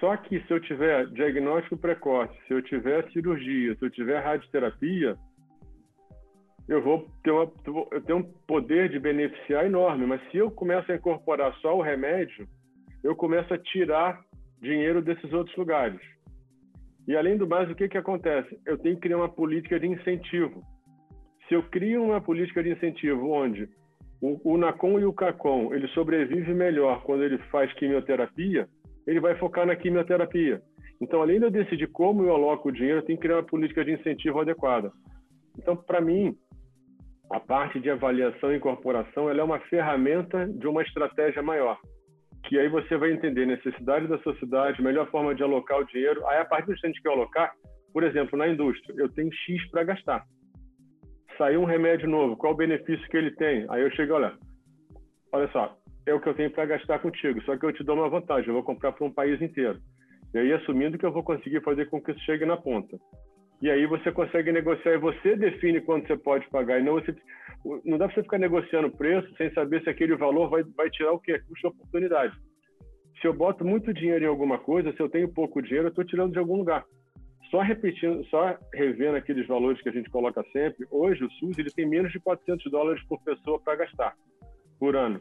Só que se eu tiver diagnóstico precoce, se eu tiver cirurgia, se eu tiver radioterapia, eu vou ter, uma, eu tenho um poder de beneficiar enorme. Mas se eu começo a incorporar só o remédio, eu começo a tirar dinheiro desses outros lugares. E além do mais, o que, que acontece? Eu tenho que criar uma política de incentivo. Se eu crio uma política de incentivo onde o, o NACOM e o CACOM ele sobrevive melhor quando ele faz quimioterapia, ele vai focar na quimioterapia. Então, além de eu decidir como eu aloco o dinheiro, eu tenho que criar uma política de incentivo adequada. Então, para mim, a parte de avaliação e incorporação ela é uma ferramenta de uma estratégia maior. Que aí você vai entender necessidade da sociedade, melhor forma de alocar o dinheiro. Aí, a partir do instante que eu alocar, por exemplo, na indústria, eu tenho X para gastar. Saiu um remédio novo, qual o benefício que ele tem? Aí eu chego, olha, olha só, é o que eu tenho para gastar contigo, só que eu te dou uma vantagem, eu vou comprar para um país inteiro. E aí, assumindo que eu vou conseguir fazer com que isso chegue na ponta. E aí você consegue negociar e você define quanto você pode pagar. E não, você, não dá para você ficar negociando preço sem saber se aquele valor vai, vai tirar o quê? Custa oportunidade. Se eu boto muito dinheiro em alguma coisa, se eu tenho pouco dinheiro, eu estou tirando de algum lugar. Só repetindo, só revendo aqueles valores que a gente coloca sempre, hoje o SUS ele tem menos de 400 dólares por pessoa para gastar por ano.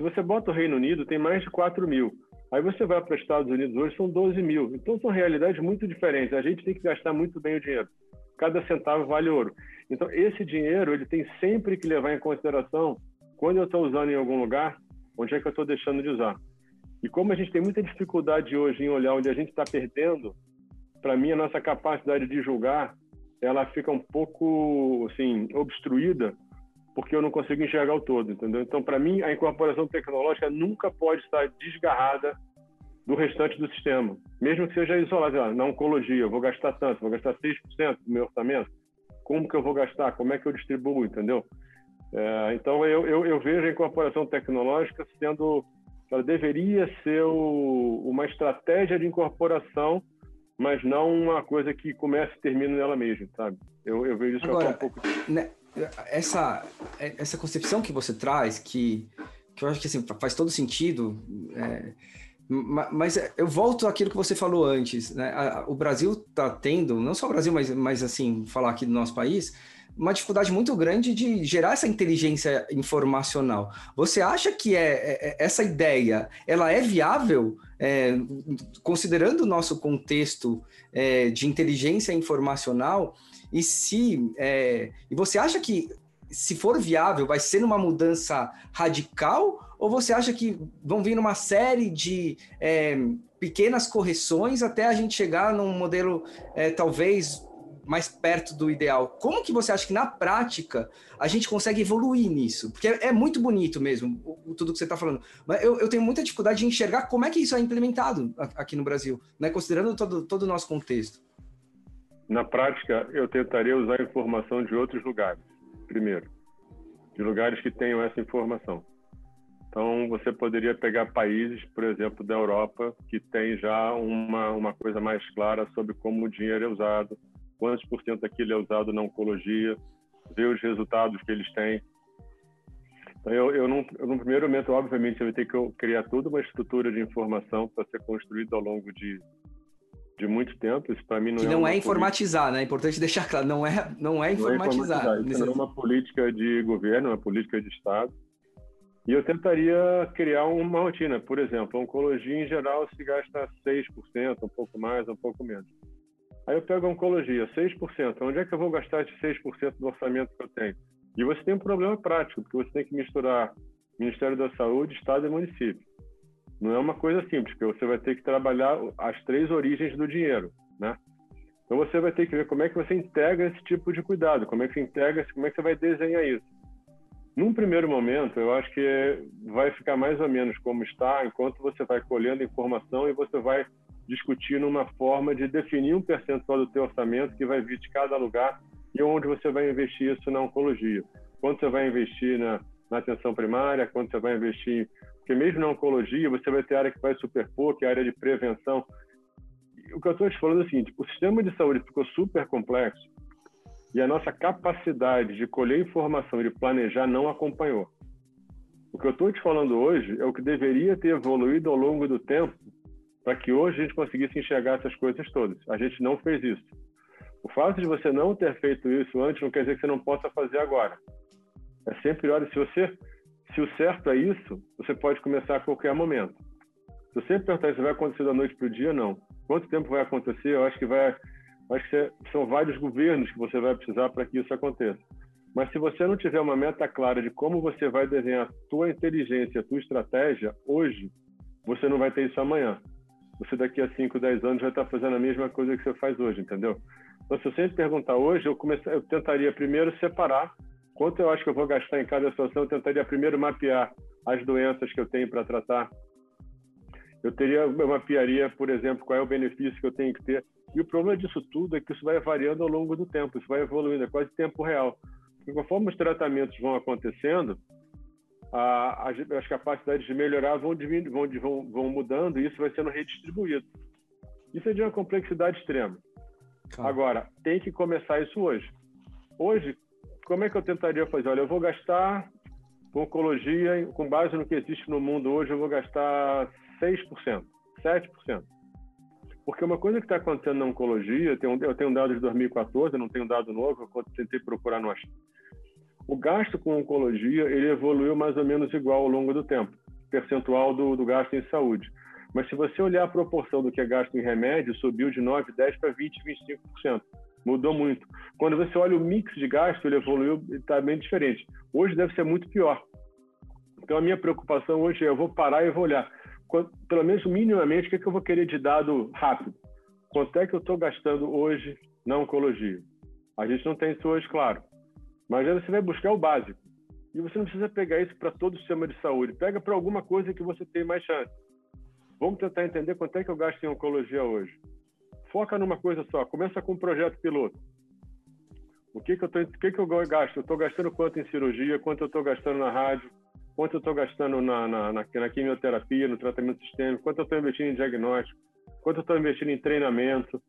Se você bota o Reino Unido, tem mais de 4 mil. Aí você vai para os Estados Unidos hoje, são 12 mil. Então são realidades muito diferentes. A gente tem que gastar muito bem o dinheiro. Cada centavo vale ouro. Então esse dinheiro ele tem sempre que levar em consideração quando eu estou usando em algum lugar, onde é que eu estou deixando de usar. E como a gente tem muita dificuldade hoje em olhar onde a gente está perdendo, para mim a nossa capacidade de julgar ela fica um pouco assim obstruída porque eu não consigo enxergar o todo, entendeu? Então, para mim, a incorporação tecnológica nunca pode estar desgarrada do restante do sistema, mesmo que seja isolada. Na oncologia, eu vou gastar tanto, vou gastar 6% do meu orçamento. Como que eu vou gastar? Como é que eu distribuo, entendeu? É, então, eu, eu, eu, vejo a incorporação tecnológica sendo, ela deveria ser o, uma estratégia de incorporação, mas não uma coisa que começa e termina nela mesma, sabe? Eu, eu vejo isso Agora, um pouco. Né, essa, essa concepção que você traz, que, que eu acho que assim, faz todo sentido, é, mas eu volto àquilo que você falou antes, né? O Brasil está tendo, não só o Brasil, mas, mas assim, falar aqui do nosso país, uma dificuldade muito grande de gerar essa inteligência informacional. Você acha que é, é, é essa ideia, ela é viável, é, considerando o nosso contexto é, de inteligência informacional? E se é, e você acha que se for viável vai ser uma mudança radical ou você acha que vão vir uma série de é, pequenas correções até a gente chegar num modelo é, talvez mais perto do ideal. Como que você acha que na prática a gente consegue evoluir nisso? Porque é, é muito bonito mesmo o, tudo que você está falando, mas eu, eu, tenho muita dificuldade de enxergar como é que isso é implementado aqui no Brasil, né? considerando todo, todo o nosso contexto. Na prática, eu tentaria usar informação de outros lugares, primeiro, de lugares que tenham essa informação. Então, você poderia pegar países, por exemplo, da Europa, que tem já uma, uma coisa mais clara sobre como o dinheiro é usado, quantos por cento daquilo é usado na oncologia, ver os resultados que eles têm. Então, eu, eu, eu, num primeiro momento, obviamente, eu vou ter que criar toda uma estrutura de informação para ser construída ao longo de de muito tempo. Isso para mim não que é não é informatizar, política... né? É importante deixar claro, não é não é informatizar. Não é, informatizar. Isso não é uma política de governo, é uma política de Estado. E eu tentaria criar uma rotina. Por exemplo, a oncologia em geral se gasta 6%, um pouco mais, um pouco menos. Aí eu pego a oncologia, 6%. Onde é que eu vou gastar esse 6% do orçamento que eu tenho? E você tem um problema prático, porque você tem que misturar Ministério da Saúde, Estado e município. Não é uma coisa simples, porque você vai ter que trabalhar as três origens do dinheiro, né? Então você vai ter que ver como é que você integra esse tipo de cuidado, como é que você integra, como é que você vai desenhar isso. Num primeiro momento, eu acho que vai ficar mais ou menos como está, enquanto você vai colhendo informação e você vai discutindo uma forma de definir um percentual do teu orçamento que vai vir de cada lugar e onde você vai investir isso na oncologia. Quanto você vai investir na, na atenção primária, quanto você vai investir porque mesmo na oncologia, você vai ter área que vai superpor, que é a área de prevenção. O que eu estou te falando é o seguinte: o sistema de saúde ficou super complexo e a nossa capacidade de colher informação e de planejar não acompanhou. O que eu estou te falando hoje é o que deveria ter evoluído ao longo do tempo para que hoje a gente conseguisse enxergar essas coisas todas. A gente não fez isso. O fato de você não ter feito isso antes não quer dizer que você não possa fazer agora. É sempre hora, se você se o certo é isso, você pode começar a qualquer momento. Se você perguntar se vai acontecer da noite para o dia, não. Quanto tempo vai acontecer? Eu acho que vai, acho que são vários governos que você vai precisar para que isso aconteça. Mas se você não tiver uma meta clara de como você vai desenhar a tua inteligência, a tua estratégia hoje, você não vai ter isso amanhã. Você daqui a 5, 10 anos vai estar fazendo a mesma coisa que você faz hoje, entendeu? Então, se você me perguntar hoje, eu, comecei, eu tentaria primeiro separar Quanto eu acho que eu vou gastar em cada situação, eu tentaria primeiro mapear as doenças que eu tenho para tratar. Eu teria, eu mapearia, por exemplo, qual é o benefício que eu tenho que ter. E o problema disso tudo é que isso vai variando ao longo do tempo, isso vai evoluindo, é quase tempo real. Porque conforme os tratamentos vão acontecendo, a, as capacidades de melhorar vão, vão, vão, vão mudando e isso vai sendo redistribuído. Isso é de uma complexidade extrema. Claro. Agora, tem que começar isso hoje. Hoje, como é que eu tentaria fazer? Olha, eu vou gastar com oncologia, com base no que existe no mundo hoje, eu vou gastar 6%, 7%. Porque uma coisa que está acontecendo na oncologia, eu tenho, eu tenho dados de 2014, eu não tenho dado novo, eu tentei procurar no O gasto com oncologia, ele evoluiu mais ou menos igual ao longo do tempo, percentual do, do gasto em saúde. Mas se você olhar a proporção do que é gasto em remédio, subiu de 9, 10 para 20, 25%. Mudou muito. Quando você olha o mix de gasto, ele evoluiu e está bem diferente. Hoje deve ser muito pior. Então a minha preocupação hoje é eu vou parar e vou olhar, pelo menos minimamente, o que, é que eu vou querer de dado rápido. Quanto é que eu estou gastando hoje na oncologia? A gente não tem isso hoje, claro. Mas aí você vai buscar o básico. E você não precisa pegar isso para todo o sistema de saúde. Pega para alguma coisa que você tem mais chance. Vamos tentar entender quanto é que eu gasto em oncologia hoje. Foca numa coisa só. Começa com um projeto piloto. O que que eu tô, o que que eu gasto? Eu estou gastando quanto em cirurgia? Quanto eu estou gastando na rádio? Quanto eu estou gastando na, na, na, na, quimioterapia, no tratamento sistêmico? Quanto eu estou investindo em diagnóstico? Quanto eu estou investindo em treinamento?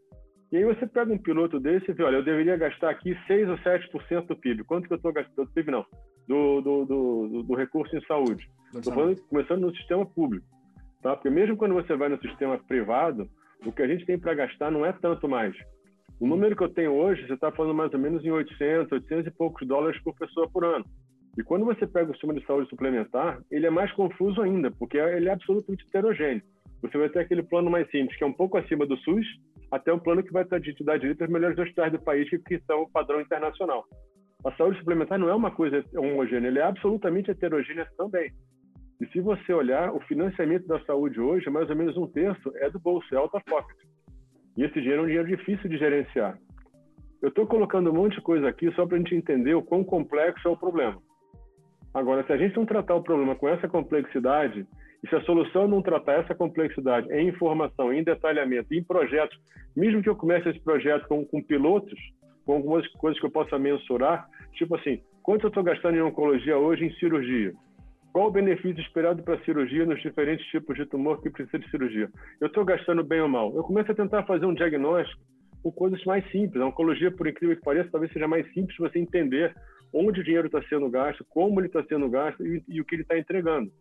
E aí você pega um piloto desse e vê, olha, eu deveria gastar aqui 6 ou 7% do PIB. Quanto que eu estou gastando? Do PIB não, do, do, do, do recurso em saúde. Estou começando no sistema público. Tá? Porque mesmo quando você vai no sistema privado, o que a gente tem para gastar não é tanto mais. O número que eu tenho hoje, você está falando mais ou menos em 800, 800 e poucos dólares por pessoa por ano. E quando você pega o sistema de saúde suplementar, ele é mais confuso ainda, porque ele é absolutamente heterogêneo. Você vai ter aquele plano mais simples, que é um pouco acima do SUS, até um plano que vai te dar direito aos melhores hospitais do país, que são o padrão internacional. A saúde suplementar não é uma coisa homogênea, ele é absolutamente heterogênea também. E se você olhar, o financiamento da saúde hoje, mais ou menos um terço, é do bolso, é alta pocket. E esse dinheiro é um dinheiro difícil de gerenciar. Eu estou colocando um monte de coisa aqui só para a gente entender o quão complexo é o problema. Agora, se a gente não tratar o problema com essa complexidade, e se a solução não tratar essa complexidade em informação, em detalhamento, em projetos, mesmo que eu comece esse projeto com, com pilotos, com algumas coisas que eu possa mensurar, tipo assim, quanto eu estou gastando em oncologia hoje em cirurgia? Qual o benefício esperado para a cirurgia nos diferentes tipos de tumor que precisa de cirurgia? Eu estou gastando bem ou mal? Eu começo a tentar fazer um diagnóstico com coisas mais simples. A oncologia, por incrível que pareça, talvez seja mais simples você entender onde o dinheiro está sendo gasto, como ele está sendo gasto e, e o que ele está entregando.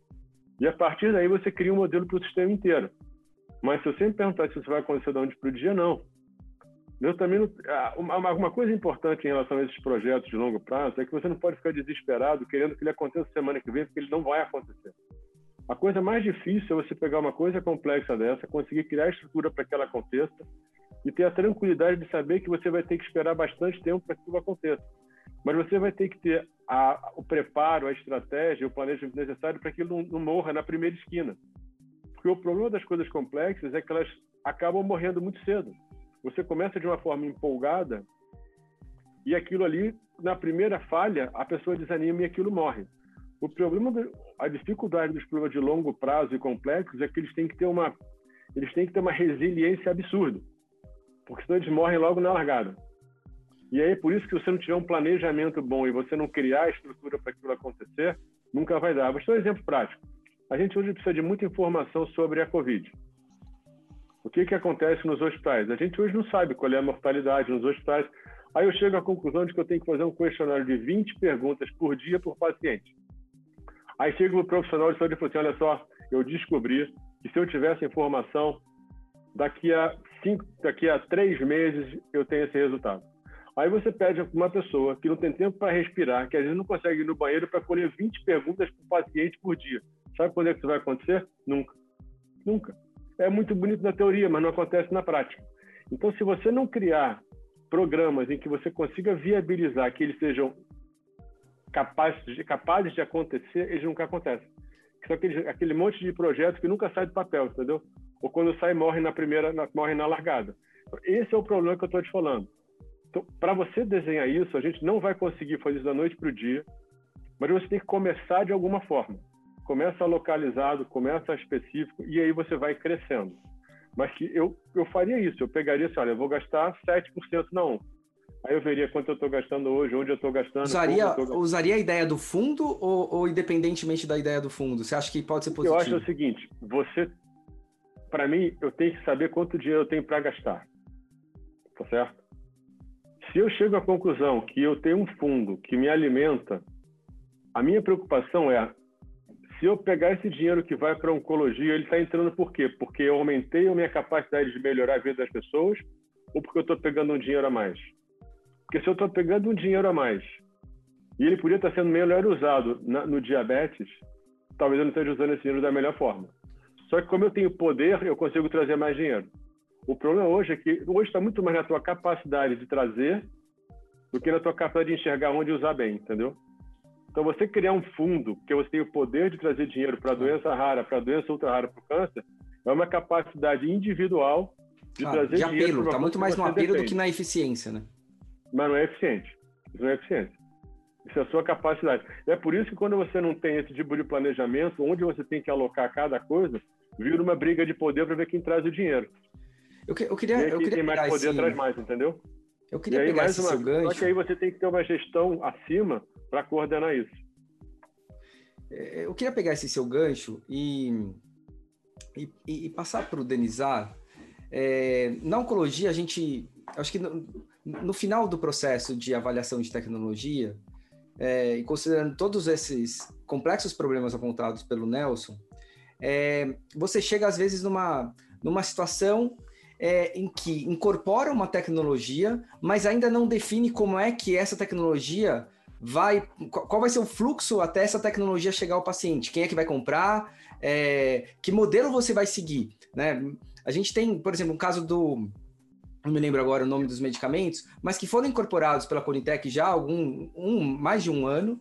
E a partir daí você cria um modelo para o sistema inteiro. Mas se eu sempre perguntar se isso vai acontecer da onde para o dia, não. Eu também não, ah, uma, uma, coisa importante em relação a esses projetos de longo prazo é que você não pode ficar desesperado querendo que ele aconteça semana que vem, porque ele não vai acontecer. A coisa mais difícil é você pegar uma coisa complexa dessa, conseguir criar a estrutura para que ela aconteça e ter a tranquilidade de saber que você vai ter que esperar bastante tempo para que aquilo aconteça. Mas você vai ter que ter a, o preparo, a estratégia, o planejamento necessário para que ele não, não morra na primeira esquina. Porque o problema das coisas complexas é que elas acabam morrendo muito cedo. Você começa de uma forma empolgada e aquilo ali, na primeira falha, a pessoa desanima e aquilo morre. O problema, a dificuldade dos problemas de longo prazo e complexos é que eles têm que ter uma, eles têm que ter uma resiliência absurda, porque senão eles morrem logo na largada. E aí, por isso que você não tiver um planejamento bom e você não criar a estrutura para aquilo acontecer, nunca vai dar. Vou te dar um exemplo prático. A gente hoje precisa de muita informação sobre a Covid. O que, que acontece nos hospitais? A gente hoje não sabe qual é a mortalidade nos hospitais. Aí eu chego à conclusão de que eu tenho que fazer um questionário de 20 perguntas por dia por paciente. Aí chega o profissional de saúde e fala assim: olha só, eu descobri que se eu tivesse informação, daqui a, cinco, daqui a três meses eu tenho esse resultado. Aí você pede para uma pessoa que não tem tempo para respirar, que às vezes não consegue ir no banheiro para colher 20 perguntas por paciente por dia. Sabe quando é que isso vai acontecer? Nunca. Nunca é muito bonito na teoria, mas não acontece na prática. Então, se você não criar programas em que você consiga viabilizar que eles sejam capazes de, capazes de acontecer, eles nunca acontecem. São aquele, aquele monte de projetos que nunca sai do papel, entendeu? Ou quando sai, morre na primeira, na, morre na largada. Esse é o problema que eu estou te falando. Então, para você desenhar isso, a gente não vai conseguir fazer isso da noite para o dia, mas você tem que começar de alguma forma começa localizado, começa específico e aí você vai crescendo. Mas que eu, eu faria isso, eu pegaria assim, olha, eu vou gastar 7% na ON. Aí eu veria quanto eu estou gastando hoje, onde eu estou gastando. Usaria, gastando. usaria a ideia do fundo ou, ou, independentemente da ideia do fundo? Você acha que pode ser positivo? Eu acho o seguinte: você, para mim, eu tenho que saber quanto dinheiro eu tenho para gastar. Tá certo? Se eu chego à conclusão que eu tenho um fundo que me alimenta, a minha preocupação é se eu pegar esse dinheiro que vai para oncologia, ele está entrando por quê? Porque eu aumentei a minha capacidade de melhorar a vida das pessoas ou porque eu estou pegando um dinheiro a mais? Porque se eu estou pegando um dinheiro a mais e ele podia estar sendo melhor usado na, no diabetes, talvez eu não esteja usando esse dinheiro da melhor forma. Só que como eu tenho poder, eu consigo trazer mais dinheiro. O problema hoje é que hoje está muito mais na tua capacidade de trazer do que na tua capacidade de enxergar onde usar bem, entendeu? Então, você criar um fundo que você tem o poder de trazer dinheiro para doença rara, para doença ultra rara, para o câncer, é uma capacidade individual de claro, trazer de dinheiro. apelo, está muito mais no apelo do que na eficiência, né? Mas não é eficiente. Isso não é eficiente. Isso é a sua capacidade. É por isso que quando você não tem esse tipo de planejamento, onde você tem que alocar cada coisa, vira uma briga de poder para ver quem traz o dinheiro. Eu, que, eu queria, eu queria quem mais poder esse... traz mais, entendeu? Eu queria aí, pegar mais esse uma, seu gancho. Só que aí você tem que ter uma gestão acima para coordenar isso. É, eu queria pegar esse seu gancho e, e, e passar para o Denizar. É, na oncologia, a gente. Acho que no, no, final do processo de avaliação de tecnologia, é, e considerando todos esses complexos problemas apontados pelo Nelson, é, você chega às vezes numa, numa situação é, em que incorpora uma tecnologia, mas ainda não define como é que essa tecnologia vai. Qual vai ser o fluxo até essa tecnologia chegar ao paciente? Quem é que vai comprar? É, que modelo você vai seguir? Né? A gente tem, por exemplo, um caso do. Não me lembro agora o nome dos medicamentos, mas que foram incorporados pela Conitec já há algum, um, mais de um ano,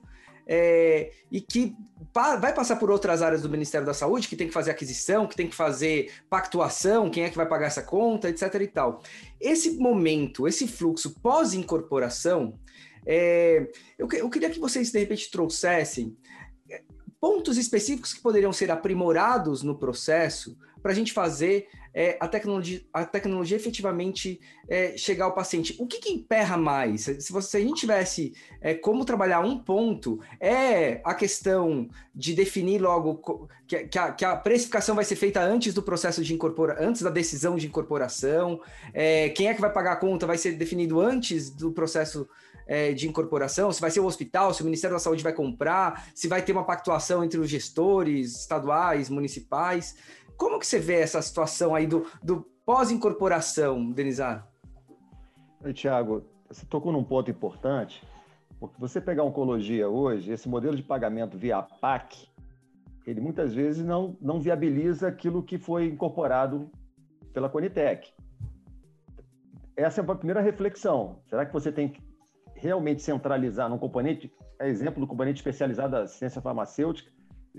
é, e que pa, vai passar por outras áreas do Ministério da Saúde, que tem que fazer aquisição, que tem que fazer pactuação, quem é que vai pagar essa conta, etc. e tal. Esse momento, esse fluxo pós-incorporação, é, eu, eu queria que vocês, de repente, trouxessem é, pontos específicos que poderiam ser aprimorados no processo para a gente fazer é, a, tecnologia, a tecnologia efetivamente é, chegar ao paciente. O que, que emperra mais? Se, você, se a gente tivesse é, como trabalhar um ponto, é a questão de definir logo que, que, a, que a, precificação vai ser feita antes do processo de incorporação, antes da decisão de incorporação, é, quem é que vai pagar a conta vai ser definido antes do processo é, de incorporação, se vai ser o hospital, se o Ministério da Saúde vai comprar, se vai ter uma pactuação entre os gestores estaduais, municipais. Como que você vê essa situação aí do, do pós-incorporação, Denizar? Tiago, você tocou num ponto importante, porque você pegar oncologia hoje, esse modelo de pagamento via PAC, ele muitas vezes não, não viabiliza aquilo que foi incorporado pela Conitec. Essa é a primeira reflexão. Será que você tem que realmente centralizar num componente, é exemplo do componente especializado da ciência farmacêutica,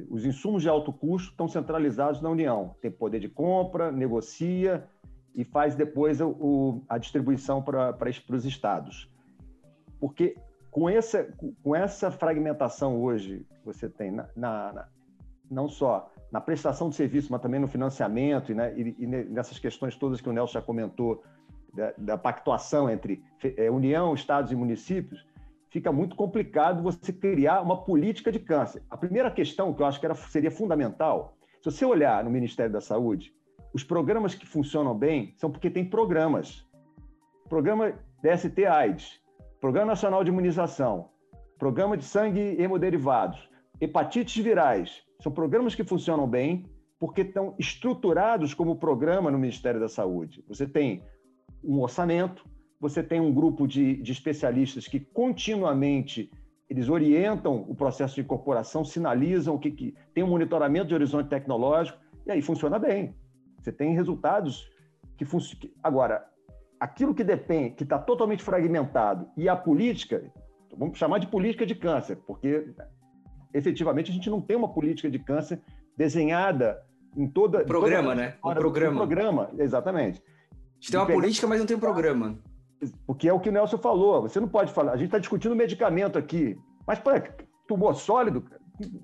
os insumos de alto custo estão centralizados na União. Tem poder de compra, negocia e faz depois o, a distribuição para, os estados. Porque com essa, com essa fragmentação hoje você tem na, na, não só na prestação de serviço, mas também no financiamento e, né, e, e nessas questões todas que o Nelson já comentou da, da pactuação entre é, União, estados e municípios, fica muito complicado você criar uma política de câncer. A primeira questão que eu acho que era, seria fundamental, se você olhar no Ministério da Saúde, os programas que funcionam bem são porque tem programas. Programa DST AIDS, Programa Nacional de Imunização, Programa de Sangue e Hemoderivados, Hepatites Virais. São programas que funcionam bem porque estão estruturados como programa no Ministério da Saúde. Você tem um orçamento, você tem um grupo de, de especialistas que continuamente eles orientam o processo de incorporação, sinalizam o que, que tem um monitoramento de horizonte tecnológico e aí funciona bem. Você tem resultados que funcionam. Agora, aquilo que depende, que está totalmente fragmentado e a política, vamos chamar de política de câncer, porque efetivamente a gente não tem uma política de câncer desenhada em toda programa, toda né? Um programa. Um programa, exatamente. A gente tem uma política, mas não tem um programa. Porque é o que o Nelson falou. Você não pode falar. A gente está discutindo medicamento aqui. Mas para tumor sólido,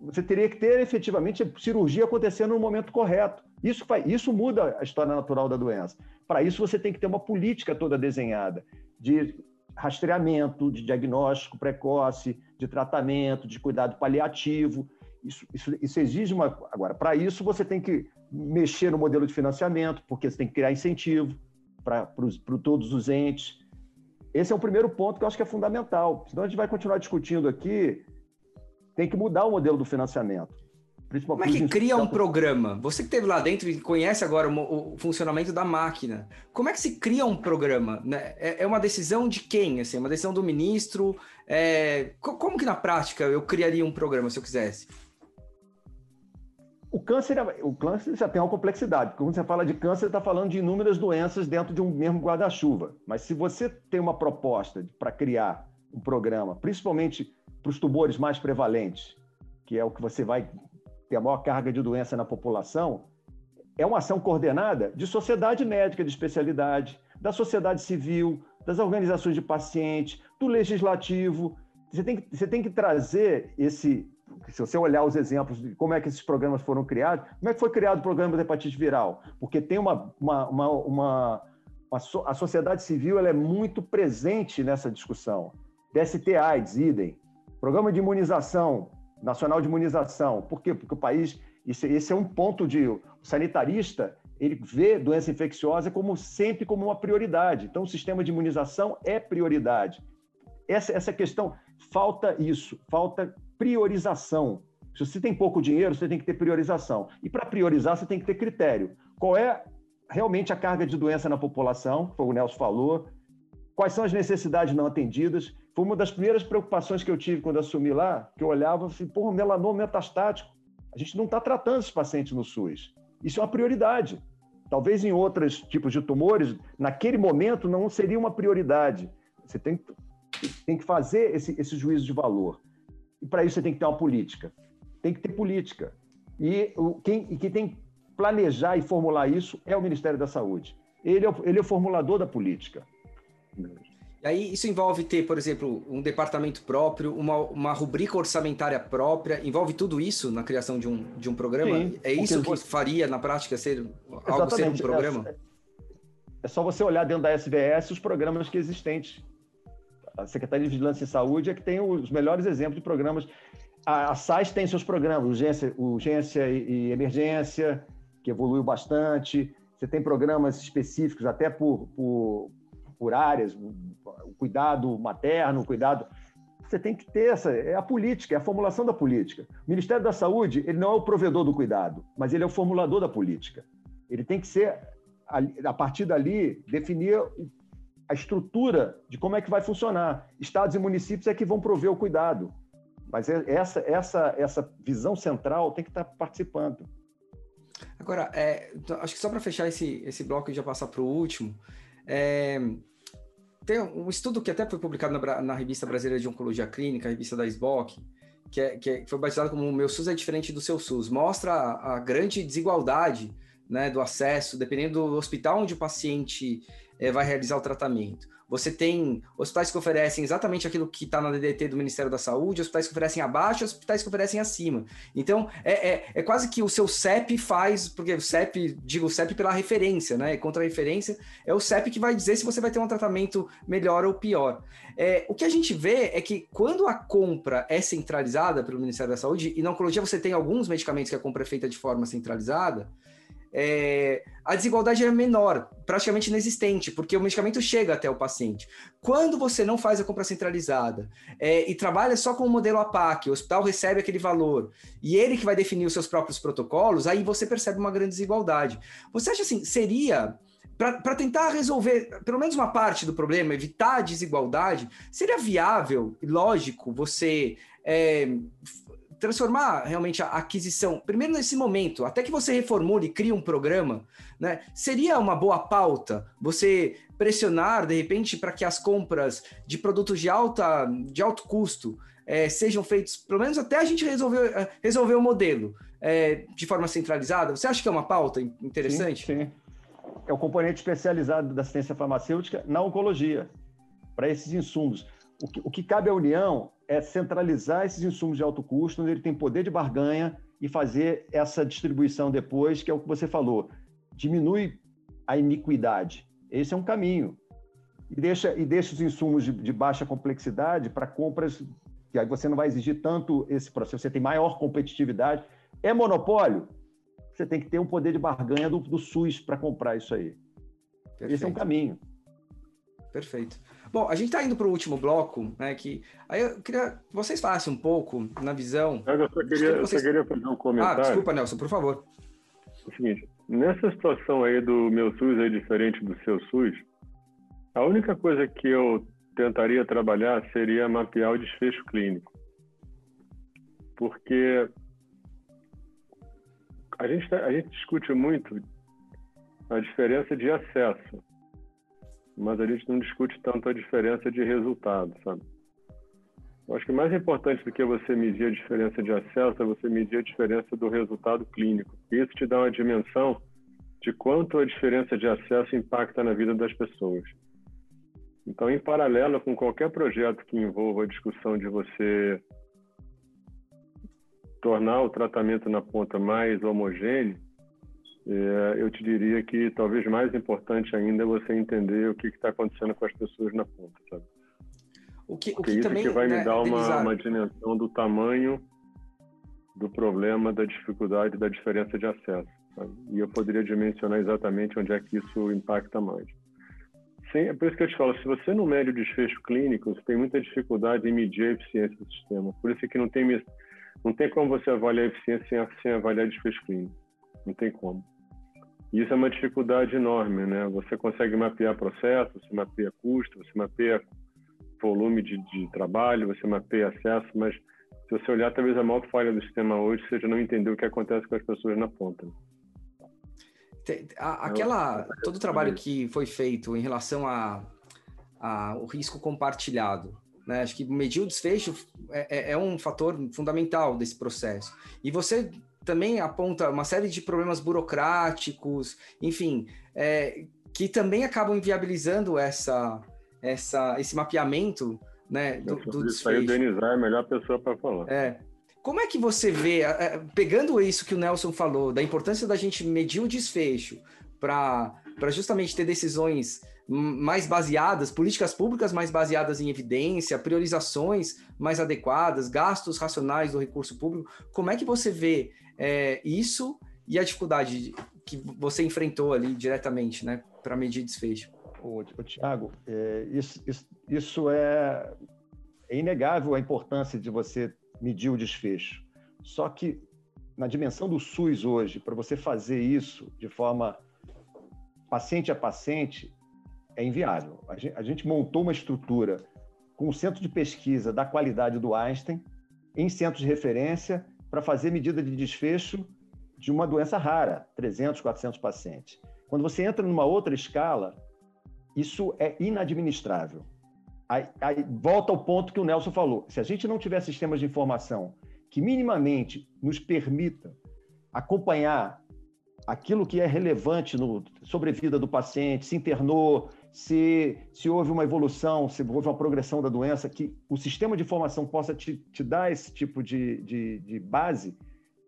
você teria que ter efetivamente cirurgia acontecendo no momento correto. Isso, faz, isso muda a história natural da doença. Para isso, você tem que ter uma política toda desenhada de rastreamento, de diagnóstico precoce, de tratamento, de cuidado paliativo. Isso, isso, isso exige uma. Agora, para isso, você tem que mexer no modelo de financiamento, porque você tem que criar incentivo para todos os entes. Esse é o primeiro ponto que eu acho que é fundamental. Senão a gente vai continuar discutindo aqui, tem que mudar o modelo do financiamento. Como é que cria um programa? Você que esteve lá dentro e conhece agora o, o, funcionamento da máquina. Como é que se cria um programa? Né? É, é, uma decisão de quem? Assim, uma decisão do ministro? É... Como que na prática eu criaria um programa se eu quisesse? O câncer, o câncer já tem uma complexidade. Quando você fala de câncer, está falando de inúmeras doenças dentro de um mesmo guarda-chuva. Mas se você tem uma proposta para criar um programa, principalmente para os tumores mais prevalentes, que é o que você vai ter a maior carga de doença na população, é uma ação coordenada de sociedade médica de especialidade, da sociedade civil, das organizações de pacientes, do legislativo. Você tem que, você tem que trazer esse. Se você olhar os exemplos de como é que esses programas foram criados, como é que foi criado o programa de hepatite viral? Porque tem uma. uma, uma, uma, a sociedade civil ela é muito presente nessa discussão. DST AIDS, idem. Programa de imunização, nacional de imunização. Por quê? Porque o país, esse é um ponto de o sanitarista, ele vê doença infecciosa como sempre como uma prioridade. Então, o sistema de imunização é prioridade. Essa, essa questão, falta isso, falta priorização. Se você tem pouco dinheiro, você tem que ter priorização. E para priorizar, você tem que ter critério. Qual é realmente a carga de doença na população, como o Nelson falou, quais são as necessidades não atendidas, foi uma das primeiras preocupações que eu tive quando assumi lá, que eu olhava falei, pô, melanoma metastático. A gente não está tratando esses pacientes no SUS. Isso é uma prioridade. Talvez em outros tipos de tumores, naquele momento, não seria uma prioridade. Você tem, tem que fazer esse, esse juízo de valor. E para isso você tem que ter uma política. Tem que ter política. E o, quem, e quem tem que planejar e formular isso é o Ministério da Saúde. Ele é, ele é o formulador da política. Aí isso envolve ter, por exemplo, um departamento próprio, uma, uma rubrica orçamentária própria, envolve tudo isso na criação de um, de um programa? Sim, é isso que faria na prática ser algo ser um programa? É, é, só você olhar dentro da SVS os programas que existentes. A Secretaria de Vigilância e Saúde é que tem os melhores exemplos de programas. A, a tem seus programas, urgência, urgência e, e emergência, que evoluiu bastante. Você tem programas específicos até por, por, por áreas, o cuidado materno, o cuidado. Você tem que ter essa, é a política, é a formulação da política. O Ministério da Saúde, ele não é o provedor do cuidado, mas ele é o formulador da política. Ele tem que ser, a partir dali, definir a estrutura de como é que vai funcionar. Estados e municípios é que vão prover o cuidado. Mas é, essa, essa, essa visão central tem que estar participando. Agora, é, acho que só para fechar esse, esse bloco e já passar para o último, é, tem um estudo que até foi publicado na, na, revista brasileira de Oncologia Clínica, a revista da SBOC, que, é, que é, foi batizado como o Meu SUS é diferente do seu SUS. Mostra a, a grande desigualdade né, do acesso, dependendo do hospital onde o paciente é, vai realizar o tratamento. Você tem hospitais que oferecem exatamente aquilo que está na DDT do Ministério da Saúde, hospitais que oferecem abaixo, hospitais que oferecem acima. Então, é, é, é quase que o seu CEP faz, porque o CEP, digo o CEP pela referência, né? Contra a referência, é o CEP que vai dizer se você vai ter um tratamento melhor ou pior. É, o que a gente vê é que quando a compra é centralizada pelo Ministério da Saúde, e na oncologia você tem alguns medicamentos que a compra é feita de forma centralizada, é, a desigualdade é menor, praticamente inexistente, porque o medicamento chega até o paciente. Quando você não faz a compra centralizada é, e trabalha só com o modelo APAC, o hospital recebe aquele valor e ele que vai definir os seus próprios protocolos, aí você percebe uma grande desigualdade. Você acha assim, seria para tentar resolver pelo menos uma parte do problema, evitar a desigualdade, seria viável e lógico você é, transformar realmente a aquisição, primeiro nesse momento, até que você reformule e crie um programa, né? Seria uma boa pauta você pressionar, de repente, para que as compras de produtos de, alta, de alto custo é, sejam feitos, pelo menos até a gente resolver, eh, resolver o modelo é, de forma centralizada? Você acha que é uma pauta interessante? Sim, sim. É o componente especializado da assistência farmacêutica na oncologia, para esses insumos. O que, o que cabe à União é centralizar esses insumos de alto custo, onde ele tem poder de barganha e fazer essa distribuição depois, que é o que você falou. Diminui a iniquidade. Esse é um caminho. e deixa, e deixa os insumos de, de baixa complexidade para compras que aí você não vai exigir tanto esse processo, você tem maior competitividade. É monopólio? Você tem que ter um poder de barganha do, do SUS para comprar isso aí. Perfeito. Esse é um caminho. Perfeito. Bom, a gente está indo para o último bloco, né? Que aí eu queria que vocês falassem um pouco na visão. Eu só queria, vocês... eu só queria fazer um comentário. Ah, desculpa, Nelson, por favor. É o seguinte, nessa situação aí do meu SUS é diferente do seu SUS, a única coisa que eu tentaria trabalhar seria mapear o desfecho clínico. Porque a gente, tá, a gente discute muito a diferença de acesso, mas a gente não discute tanto a diferença de resultado, sabe? Eu acho que mais importante do que você medir a diferença de acesso é você medir a diferença do resultado clínico. Isso te dá uma dimensão de quanto a diferença de acesso impacta na vida das pessoas. Então, em paralelo com qualquer projeto que envolva a discussão de você tornar o tratamento na ponta mais homogêneo, eu te diria que talvez mais importante ainda é você entender o que está acontecendo com as pessoas na ponta, sabe? O que, o que isso também, que vai né, me dar uma, uma dimensão do tamanho do problema, da dificuldade, da diferença de acesso. Sabe? E eu poderia dimensionar exatamente onde é que isso impacta mais. É por isso que eu te falo, se você não mede o desfecho clínico, você tem muita dificuldade em medir a eficiência do sistema. Por isso que não tem, não tem como você avaliar a eficiência sem, sem avaliar o desfecho clínico. Não tem como. Isso é uma dificuldade enorme, né? Você consegue mapear processo, você mapeia custo, você mapeia volume de, de trabalho, você mapeia acesso, mas se você olhar, talvez a maior falha do sistema hoje seja não entender o que acontece com as pessoas na ponta. Aquela, todo o trabalho que foi feito em relação a, a o risco compartilhado, né? Acho que medir o desfecho é, é, é, um fator fundamental desse processo. E você também aponta uma série de problemas burocráticos, enfim, é, que também acabam inviabilizando essa, essa, esse mapeamento né, do, do desfecho. Aí o Denizar é a melhor pessoa para falar. É. Como é que você vê, pegando isso que o Nelson falou, da importância da gente medir o desfecho para justamente ter decisões mais baseadas, políticas públicas mais baseadas em evidência, priorizações mais adequadas, gastos racionais do recurso público, como é que você vê é, isso e a dificuldade que você enfrentou ali diretamente né, para medir desfecho? Ô, Tiago, é, isso, isso, isso é, é inegável a importância de você medir o desfecho. Só que na dimensão do SUS hoje, para você fazer isso de forma paciente a paciente, é inviável. A gente, a gente montou uma estrutura com um centro de pesquisa da qualidade do Einstein, em centros de referência, para fazer medida de desfecho de uma doença rara, 300, 400 pacientes. Quando você entra numa outra escala, isso é inadministrável. Aí, aí, volta ao ponto que o Nelson falou. Se a gente não tiver sistemas de informação que minimamente nos permita acompanhar aquilo que é relevante no sobrevida do paciente, se internou, se, se houve uma evolução, se houve uma progressão da doença, que o sistema de informação possa te, te dar esse tipo de, de, de base,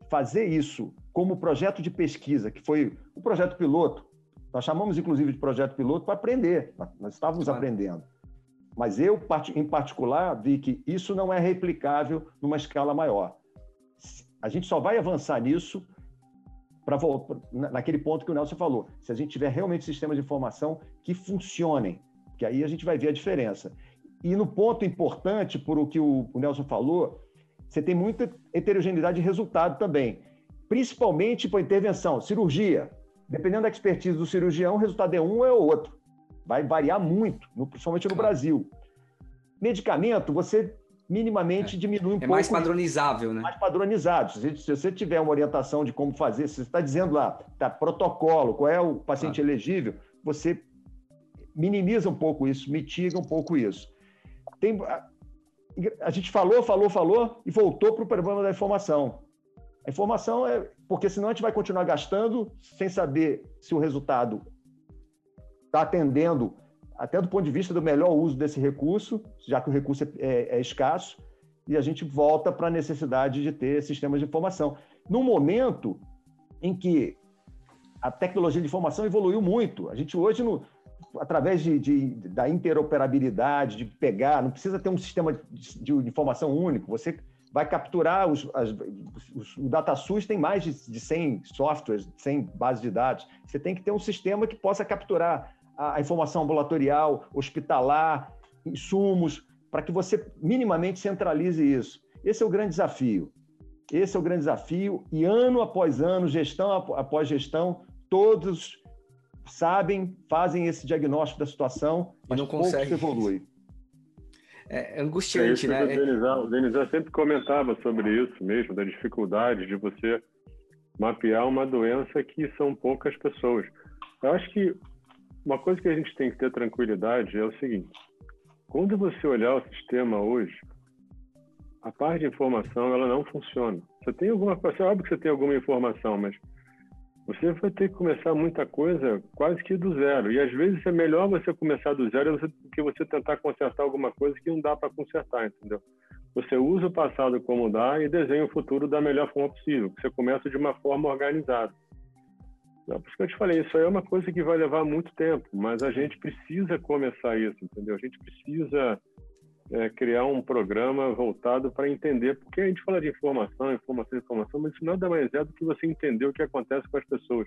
fazer isso como projeto de pesquisa, que foi o projeto piloto. Nós chamamos, inclusive, de projeto piloto para aprender, nós estávamos claro. aprendendo. Mas eu, em particular, vi que isso não é replicável numa escala maior. A gente só vai avançar nisso para naquele ponto que o Nelson falou. Se a gente tiver realmente sistemas de informação que funcionem, que aí a gente vai ver a diferença. E no ponto importante, por o que o Nelson falou, você tem muita heterogeneidade de resultado também, principalmente para intervenção, cirurgia. Dependendo da expertise do cirurgião, o resultado é um ou é outro. Vai variar muito, principalmente no Brasil. Medicamento, você minimamente é. diminui um é pouco. É mais padronizável, né? Mais padronizado. Se, se, você tiver uma orientação de como fazer, se você está dizendo lá, tá, protocolo, qual é o paciente ah. elegível, você minimiza um pouco isso, mitiga um pouco isso. Tem, a, a gente falou, falou, falou e voltou para o problema da informação. A informação é. Porque senão a gente vai continuar gastando sem saber se o resultado está atendendo, até do ponto de vista do melhor uso desse recurso, já que o recurso é, é, é escasso, e a gente volta para a necessidade de ter sistemas de informação. No momento em que a tecnologia de informação evoluiu muito, a gente hoje, no, através de, de, da interoperabilidade, de pegar, não precisa ter um sistema de, de informação único, você vai capturar os, as, os, o DataSUS tem mais de, de 100 softwares, 100 bases de dados. Você tem que ter um sistema que possa capturar a, informação ambulatorial, hospitalar, insumos, para que você minimamente centralize isso. Esse é o grande desafio. Esse é o grande desafio e ano após ano, gestão após gestão, todos sabem, fazem esse diagnóstico da situação, mas não consegue. evolui. É, é angustiante, é né? O Denizar, sempre comentava sobre isso mesmo, da dificuldade de você mapear uma doença que são poucas pessoas. Eu acho que uma coisa que a gente tem que ter tranquilidade é o seguinte: quando você olhar o sistema hoje, a parte de informação ela não funciona. Você tem alguma é óbvio que você tem alguma informação, mas você vai ter que começar muita coisa quase que do zero. E às vezes é melhor você começar do zero do que você tentar consertar alguma coisa que não dá para consertar, entendeu? Você usa o passado como dá e desenha o futuro da melhor forma possível. Você começa de uma forma organizada. Não, por isso que eu te falei, isso aí é uma coisa que vai levar muito tempo, mas a gente precisa começar isso, entendeu? A gente precisa é, criar um programa voltado para entender, porque a gente fala de informação, informação, informação, mas isso nada mais é do que você entender o que acontece com as pessoas.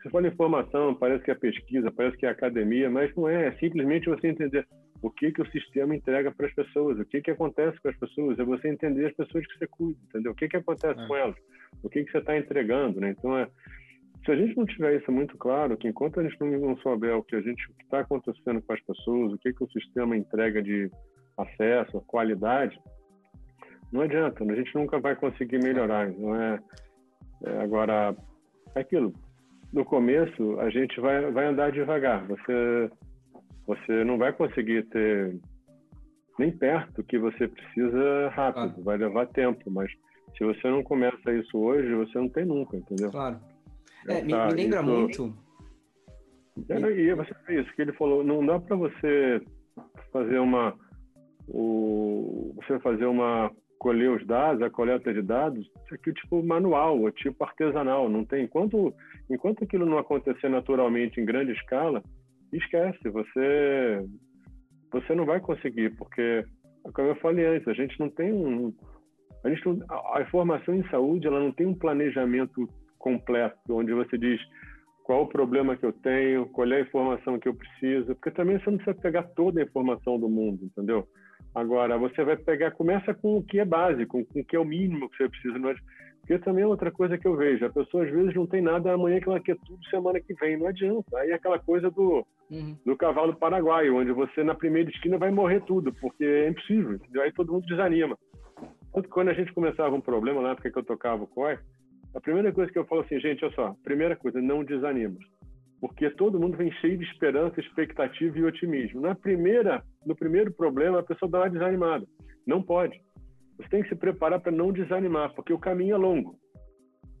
Você fala informação, parece que é pesquisa, parece que é academia, mas não é, é simplesmente você entender o que que o sistema entrega para as pessoas, o que que acontece com as pessoas, é você entender as pessoas que você cuida, entendeu? O que que acontece é. com elas, o que que você está entregando, né? Então, é, se a gente não tiver isso muito claro, que enquanto a gente não souber o que a gente está acontecendo com as pessoas, o que que o sistema entrega de acesso, qualidade, não adianta, a gente nunca vai conseguir melhorar. Não é, é agora é aquilo. No começo a gente vai vai andar devagar. Você você não vai conseguir ter nem perto que você precisa rápido. Claro. Vai levar tempo, mas se você não começa isso hoje, você não tem nunca, entendeu? Claro. É, me, me, lembra isso... muito. É, e você isso que ele falou. Não dá para você fazer uma o, você fazer uma colher os dados, a coleta de dados, isso aqui é tipo manual, é tipo artesanal, não tem enquanto enquanto aquilo não acontecer naturalmente em grande escala, esquece, você você não vai conseguir, porque como eu falei antes, a gente não tem um a gente não, a informação em saúde, ela não tem um planejamento completo onde você diz qual o problema que eu tenho, qual é a informação que eu preciso, porque também você não precisa pegar toda a informação do mundo, entendeu? Agora, você vai pegar, começa com o que é básico, com o que é o mínimo que você precisa. Não é? Porque também é outra coisa que eu vejo, a pessoa às vezes não tem nada amanhã que ela quer tudo semana que vem, não adianta. Aí é aquela coisa do, uhum. do cavalo paraguaio, onde você na primeira esquina vai morrer tudo, porque é impossível, entendeu? aí todo mundo desanima. Tanto que quando a gente começava um problema, na época que eu tocava o COI, a primeira coisa que eu falo assim, gente, olha só, primeira coisa, não desanima porque todo mundo vem cheio de esperança, expectativa e otimismo. Na primeira, no primeiro problema, a pessoa dá uma desanimada. Não pode. Você tem que se preparar para não desanimar, porque o caminho é longo.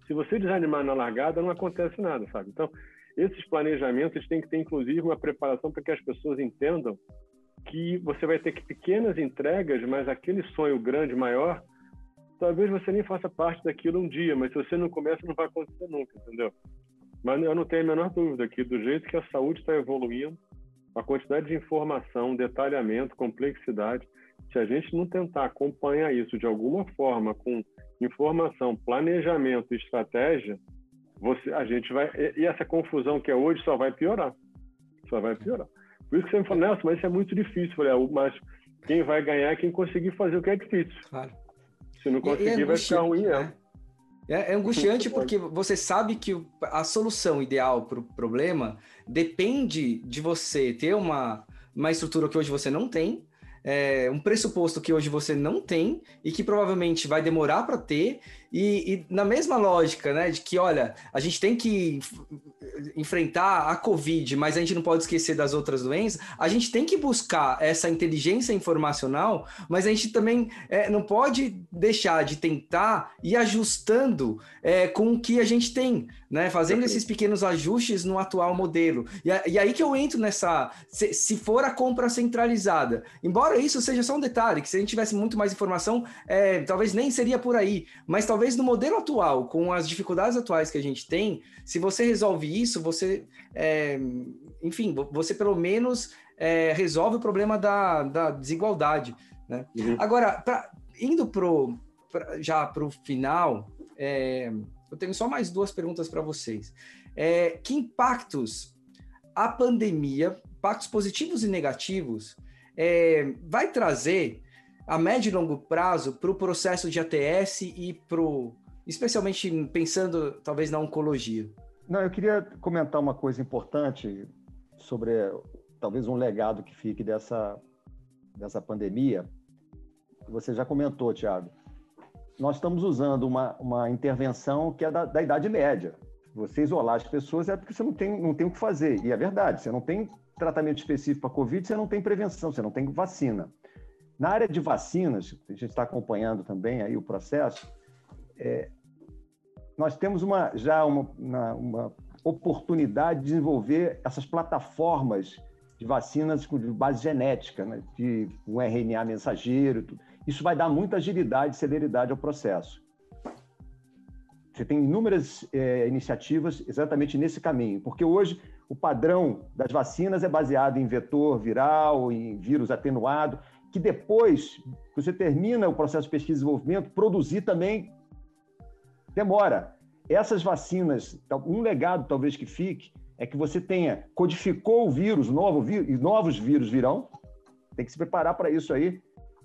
Se você desanimar na largada, não acontece nada, sabe? Então, esses planejamentos têm que ter, inclusive, uma preparação para que as pessoas entendam que você vai ter que pequenas entregas, mas aquele sonho grande, maior, talvez você nem faça parte daquilo um dia, mas se você não começa, não vai acontecer nunca, entendeu? Mas eu não tenho a menor dúvida que, do jeito que a saúde está evoluindo, a quantidade de informação, detalhamento, complexidade, se a gente não tentar acompanhar isso de alguma forma com informação, planejamento e estratégia, você, a gente vai e essa confusão que é hoje só vai piorar, só vai piorar. Por isso que você me falou, Nelson, mas isso é muito difícil. Falei, ah, mas quem vai ganhar é quem conseguir fazer o que é difícil. Claro. Se não conseguir, e, e vai ficar ruim mesmo. Né? É, é angustiante porque você sabe que a solução ideal para o problema depende de você ter uma, uma estrutura que hoje você não tem, é, um pressuposto que hoje você não tem e que provavelmente vai demorar para ter, e, e, na mesma lógica, né, de que, olha, a gente tem que enfrentar a Covid, mas a gente não pode esquecer das outras doenças, a gente tem que buscar essa inteligência informacional, mas a gente também é, não pode deixar de tentar ir ajustando é, com o que a gente tem, né, fazendo esses pequenos ajustes no atual modelo. E, e aí que eu entro nessa, se, se, for a compra centralizada, embora isso seja só um detalhe, que se a gente tivesse muito mais informação, é, talvez nem seria por aí, mas talvez talvez no modelo atual, com as dificuldades atuais que a gente tem, se você resolve isso, você, é, enfim, você pelo menos é, resolve o problema da, da desigualdade. Né? Uhum. Agora, pra, indo pro, pra, já para o final, é, eu tenho só mais duas perguntas para vocês. É, que impactos a pandemia, impactos positivos e negativos, é, vai trazer a médio e longo prazo para o processo de ATS e para especialmente pensando talvez na oncologia? Não, eu queria comentar uma coisa importante sobre talvez um legado que fique dessa, dessa pandemia. Você já comentou, Tiago. Nós estamos usando uma, uma intervenção que é da, da Idade Média. Você isolar as pessoas é porque você não tem, não tem o que fazer. E é verdade, você não tem tratamento específico para Covid, você não tem prevenção, você não tem vacina. Na área de vacinas, a gente está acompanhando também aí o processo, é, nós temos uma, já uma, uma, uma, oportunidade de desenvolver essas plataformas de vacinas de base genética, né, de um RNA mensageiro. Tudo. Isso vai dar muita agilidade e celeridade ao processo. Você tem inúmeras é, iniciativas exatamente nesse caminho, porque hoje o padrão das vacinas é baseado em vetor viral, em vírus atenuado, que depois que você termina o processo de pesquisa e desenvolvimento, produzir também demora. Essas vacinas, um legado talvez que fique, é que você tenha, codificou o vírus, novo e novos vírus virão, tem que se preparar para isso aí.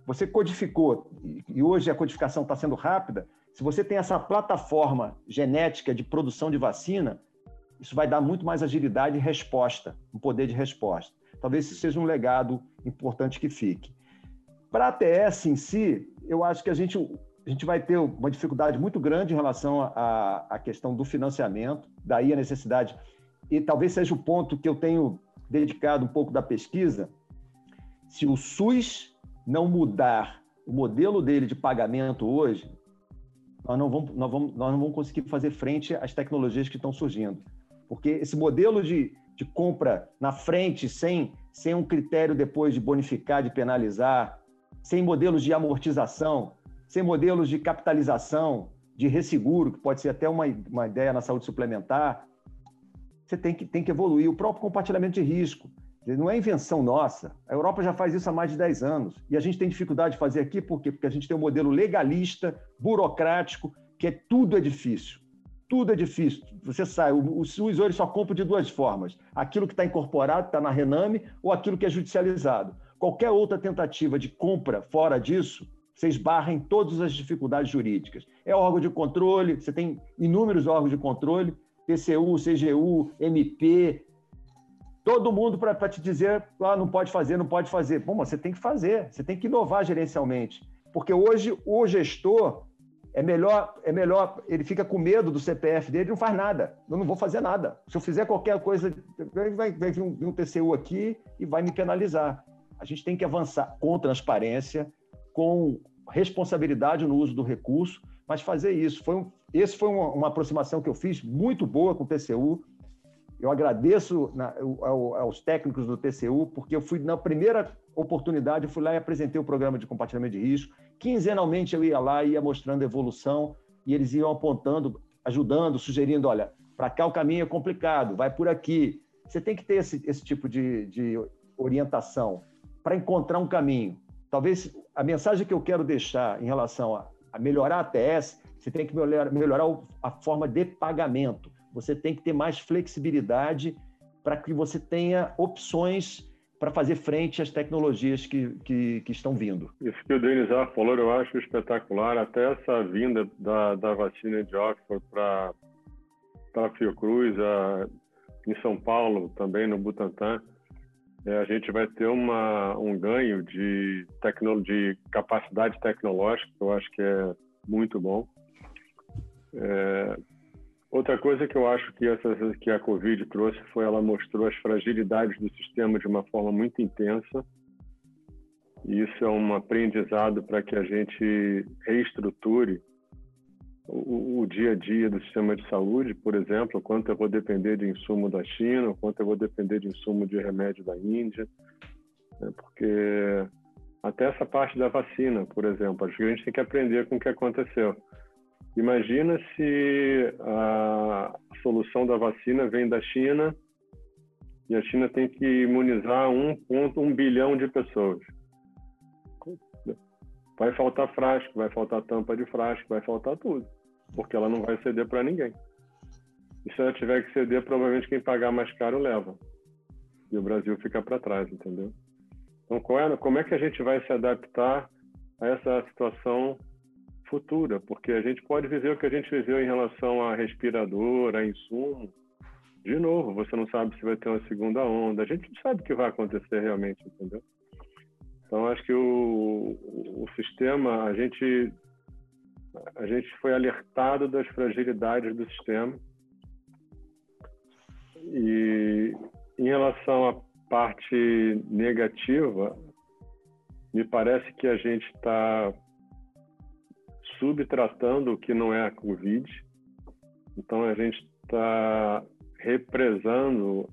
Você codificou, e hoje a codificação está sendo rápida, se você tem essa plataforma genética de produção de vacina, isso vai dar muito mais agilidade e resposta, um poder de resposta. Talvez isso seja um legado importante que fique. Para a ATS em si, eu acho que a gente, a gente vai ter uma dificuldade muito grande em relação à, questão do financiamento, daí a necessidade, e talvez seja o ponto que eu tenho dedicado um pouco da pesquisa, se o SUS não mudar o modelo dele de pagamento hoje, nós não vamos, nós vamos, nós não vamos conseguir fazer frente às tecnologias que estão surgindo. Porque esse modelo de, de compra na frente, sem, sem um critério depois de bonificar, de penalizar, sem modelos de amortização, sem modelos de capitalização, de resseguro, que pode ser até uma, uma ideia na saúde suplementar. Você tem que, tem que evoluir. O próprio compartilhamento de risco. Não é invenção nossa. A Europa já faz isso há mais de 10 anos. E a gente tem dificuldade de fazer aqui por quê? Porque a gente tem um modelo legalista, burocrático, que é tudo é difícil. Tudo é difícil. Você sai, o, o SUS hoje só compra de duas formas: aquilo que está incorporado, está na Rename, ou aquilo que é judicializado. Qualquer outra tentativa de compra fora disso, você esbarra em todas as dificuldades jurídicas. É órgão de controle, você tem inúmeros órgãos de controle, TCU, CGU, MP, todo mundo para te dizer, ah, não pode fazer, não pode fazer. Bom, você tem que fazer, você tem que inovar gerencialmente. Porque hoje o gestor é melhor, é melhor, ele fica com medo do CPF dele, não faz nada. Eu não vou fazer nada. Se eu fizer qualquer coisa, vai, vai vir um TCU aqui e vai me penalizar. A gente tem que avançar com transparência, com responsabilidade no uso do recurso, mas fazer isso. Foi um, esse foi uma, uma, aproximação que eu fiz muito boa com o TCU. Eu agradeço na, ao, aos técnicos do TCU, porque eu fui, na primeira oportunidade, eu fui lá e apresentei o programa de compartilhamento de risco. Quinzenalmente eu ia lá e ia mostrando evolução, e eles iam apontando, ajudando, sugerindo: olha, para cá o caminho é complicado, vai por aqui. Você tem que ter esse, esse tipo de, de orientação para encontrar um caminho. Talvez a mensagem que eu quero deixar em relação a, a melhorar a ATS, você tem que melhorar, melhorar a forma de pagamento. Você tem que ter mais flexibilidade para que você tenha opções para fazer frente às tecnologias que, que, que, estão vindo. Isso que o Denizar falou, eu acho espetacular. Até essa vinda da, da vacina de Oxford para a Fiocruz, a, em São Paulo, também no Butantan, é, a gente vai ter uma, um ganho de, tecno, de capacidade tecnológica, que eu acho que é muito bom. É, outra coisa que eu acho que, essa, que a Covid trouxe foi ela mostrou as fragilidades do sistema de uma forma muito intensa. E isso é um aprendizado para que a gente reestruture o, o, dia a dia do sistema de saúde, por exemplo, quanto eu vou depender de insumo da China, quanto eu vou depender de insumo de remédio da Índia, né? porque até essa parte da vacina, por exemplo, acho que a gente tem que aprender com o que aconteceu. Imagina se a solução da vacina vem da China e a China tem que imunizar 1,1 bilhão de pessoas. Vai faltar frasco, vai faltar tampa de frasco, vai faltar tudo, porque ela não vai ceder para ninguém. E se ela tiver que ceder, provavelmente quem pagar mais caro leva. E o Brasil fica para trás, entendeu? Então, é, como é que a gente vai se adaptar a essa situação futura? Porque a gente pode viver o que a gente viveu em relação a respirador, a insumo. De novo, você não sabe se vai ter uma segunda onda. A gente não sabe o que vai acontecer realmente, entendeu? Então, acho que o, o sistema, a gente, a gente foi alertado das fragilidades do sistema. E em relação à parte negativa, me parece que a gente está subtratando o que não é a Covid. Então, a gente está represando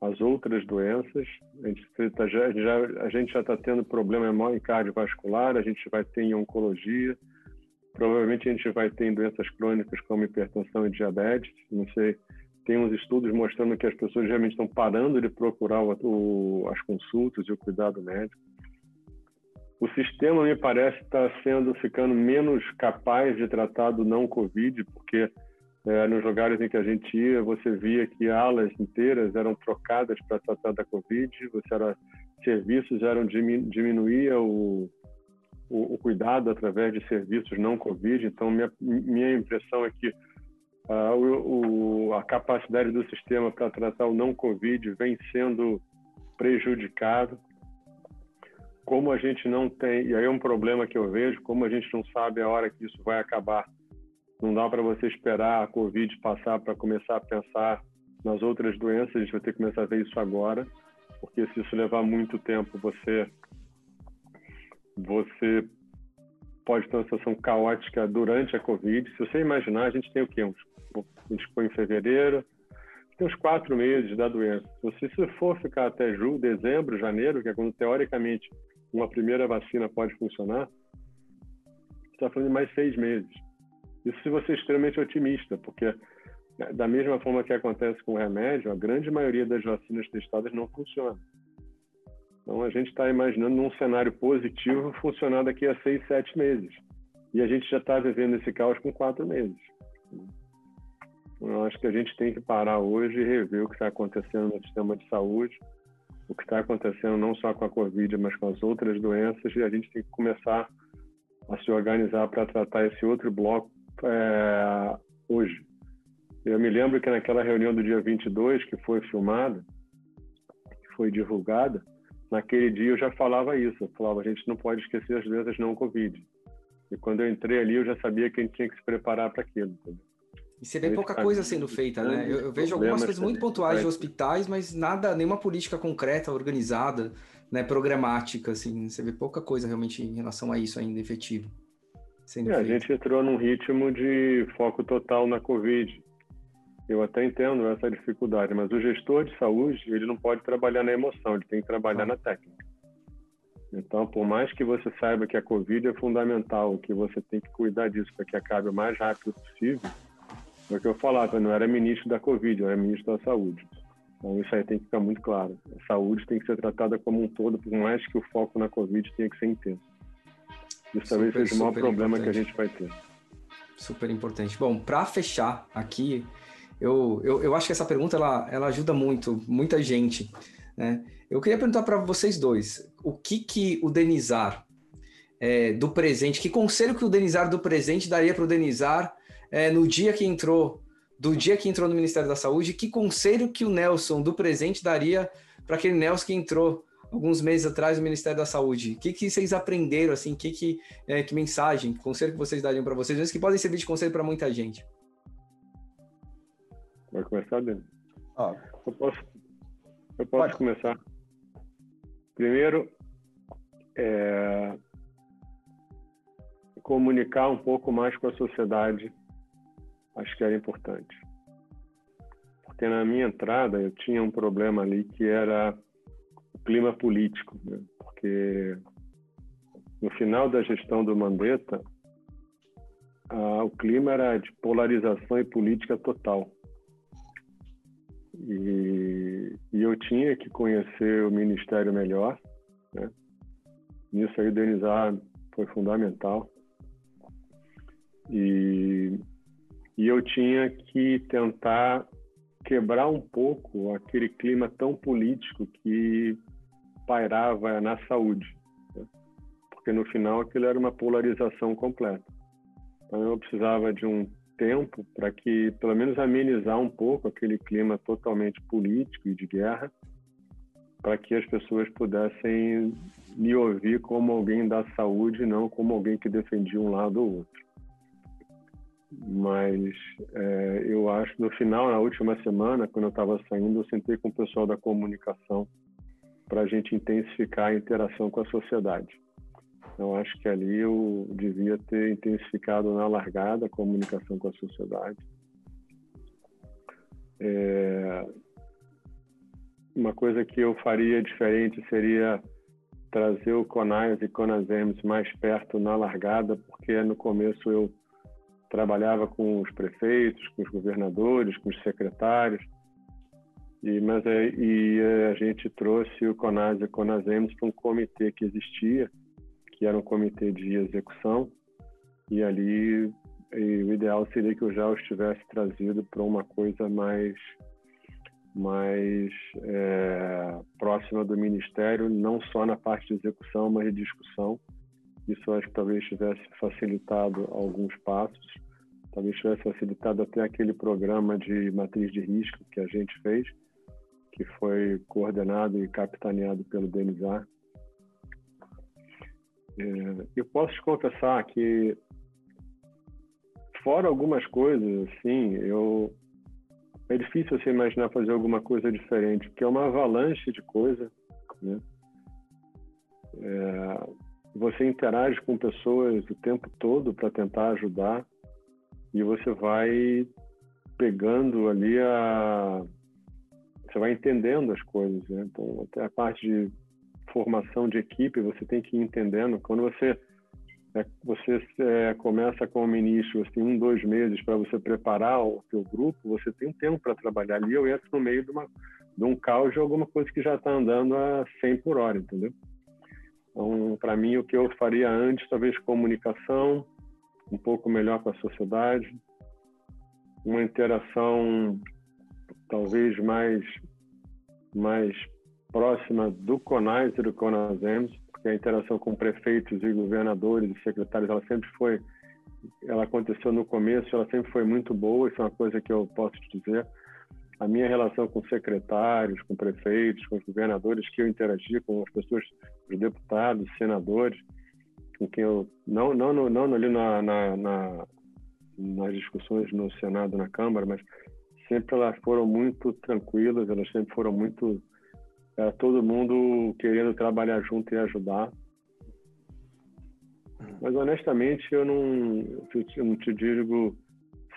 as outras doenças. A gente tá, já, já, a gente já está tendo problema em cardiovascular, a gente vai ter em oncologia, provavelmente a gente vai ter doenças crônicas como hipertensão e diabetes. Não sei, tem uns estudos mostrando que as pessoas realmente estão parando de procurar o, o, as consultas e o cuidado médico. O sistema me parece estar tá sendo ficando menos capaz de tratar do não Covid, porque é, nos lugares em que a gente ia, você via que alas inteiras eram trocadas para tratar da Covid, você era, serviços eram diminuía o, o, o, cuidado através de serviços não Covid. Então, minha, minha impressão é que a, o, a capacidade do sistema para tratar o não Covid vem sendo prejudicado. Como a gente não tem, e aí é um problema que eu vejo, como a gente não sabe a hora que isso vai acabar não dá para você esperar a Covid passar para começar a pensar nas outras doenças. A gente vai ter que começar a ver isso agora, porque se isso levar muito tempo, você você pode ter uma situação caótica durante a Covid. Se você imaginar, a gente tem o quê? A gente ficou em fevereiro, tem uns quatro meses da doença. Se você for ficar até julho, dezembro, janeiro, que é quando teoricamente uma primeira vacina pode funcionar, você está falando de mais seis meses. Isso se você é extremamente otimista, porque né, da mesma forma que acontece com o remédio, a grande maioria das vacinas testadas não funciona. Então a gente está imaginando num cenário positivo funcionar daqui a seis, sete meses. E a gente já está vivendo esse caos com quatro meses. Então, eu acho que a gente tem que parar hoje e rever o que está acontecendo no sistema de saúde, o que está acontecendo não só com a Covid, mas com as outras doenças, e a gente tem que começar a se organizar para tratar esse outro bloco é, hoje. Eu me lembro que naquela reunião do dia 22, que foi filmada, que foi divulgada, naquele dia eu já falava isso. Eu falava, a gente não pode esquecer as doenças não Covid. E quando eu entrei ali, eu já sabia que a gente tinha que se preparar para aquilo. E você vê pouca coisa sendo feita, né? Eu, eu vejo algumas coisas muito pontuais de hospitais, mas nada, nenhuma política concreta, organizada, né, programática, assim. Você vê pouca coisa realmente em relação a isso ainda efetivo. É, a gente entrou num ritmo de foco total na Covid. Eu até entendo essa dificuldade, mas o gestor de saúde, ele não pode trabalhar na emoção, ele tem que trabalhar na técnica. Então, por mais que você saiba que a Covid é fundamental, que você tem que cuidar disso para que acabe o mais rápido possível, é o que eu falava, eu não era ministro da Covid, eu era ministro da Saúde. Então, isso aí tem que ficar muito claro. A saúde tem que ser tratada como um todo, por mais que o foco na Covid tenha que ser intenso. Isso talvez seja o maior problema importante. que a gente vai ter. Super importante. Bom, para fechar aqui, eu, eu, eu acho que essa pergunta ela, ela ajuda muito, muita gente. Né? Eu queria perguntar para vocês dois, o que, que o Denizar é, do presente, que conselho que o Denizar do presente daria para o Denizar é, no dia que entrou, do dia que entrou no Ministério da Saúde, que conselho que o Nelson do presente daria para aquele Nelson que entrou alguns meses atrás no Ministério da Saúde. O que, que vocês aprenderam, assim, que, que, é, que mensagem, que conselho que vocês dariam para vocês, que podem servir de conselho para muita gente? Vai começar, Dani? Ah. Eu posso, eu posso Pode. começar. Primeiro, é, comunicar um pouco mais com a sociedade, acho que era importante. Porque na minha entrada eu tinha um problema ali que era clima político, né? porque no final da gestão do Mandetta, a, o clima era de polarização e política total. E, e, eu tinha que conhecer o ministério melhor. Né? Nisso aí o Denizar foi fundamental. E, e eu tinha que tentar quebrar um pouco aquele clima tão político que pairava na saúde. Né? Porque no final aquilo era uma polarização completa. Então eu precisava de um tempo para que, pelo menos, amenizar um pouco aquele clima totalmente político e de guerra, para que as pessoas pudessem me ouvir como alguém da saúde, não como alguém que defendia um lado ou outro. Mas é, eu acho, no final, na última semana, quando eu estava saindo, eu sentei com o pessoal da comunicação para a gente intensificar a interação com a sociedade. Eu acho que ali eu devia ter intensificado na largada a comunicação com a sociedade. É... Uma coisa que eu faria diferente seria trazer o CONAIS e CONASEMS mais perto na largada, porque no começo eu trabalhava com os prefeitos, com os governadores, com os secretários, e, mas é, e a gente trouxe o CONAS e o CONASEMS para um comitê que existia, que era um comitê de execução, e ali e o ideal seria que eu já os tivesse trazido para uma coisa mais mais é, próxima do ministério, não só na parte de execução, mas de discussão. Isso acho que talvez tivesse facilitado alguns passos, talvez tivesse facilitado até aquele programa de matriz de risco que a gente fez, que foi coordenado e capitaneado pelo Denizar, é, eu posso te confessar que, fora algumas coisas, assim, eu é difícil você imaginar fazer alguma coisa diferente, porque é uma avalanche de coisa, né? É, você interage com pessoas o tempo todo para tentar ajudar e você vai pegando ali a você vai entendendo as coisas, né? Então até a parte de formação de equipe, você tem que ir entendendo. Quando você é, você é, começa como ministro, você tem um, dois meses para você preparar o seu grupo, você tem um tempo para trabalhar ali. Eu entro no meio de, uma, de um caos de alguma coisa que já está andando a 100 por hora, entendeu? Então, para mim, o que eu faria antes, talvez comunicação, um pouco melhor com a sociedade, uma interação talvez mais mais próxima do CONAS e do CONASEMS, porque a interação com prefeitos e governadores e secretários, ela sempre foi, ela aconteceu no começo, ela sempre foi muito boa, isso é uma coisa que eu posso te dizer. A minha relação com secretários, com prefeitos, com governadores que eu interagi, com as pessoas, os deputados, senadores, com quem eu, não, não, não, não ali na, na, na nas discussões no Senado, na Câmara, mas sempre elas foram muito tranquilas, elas sempre foram muito é, todo mundo querendo trabalhar junto e ajudar. Mas honestamente, eu não, eu não te digo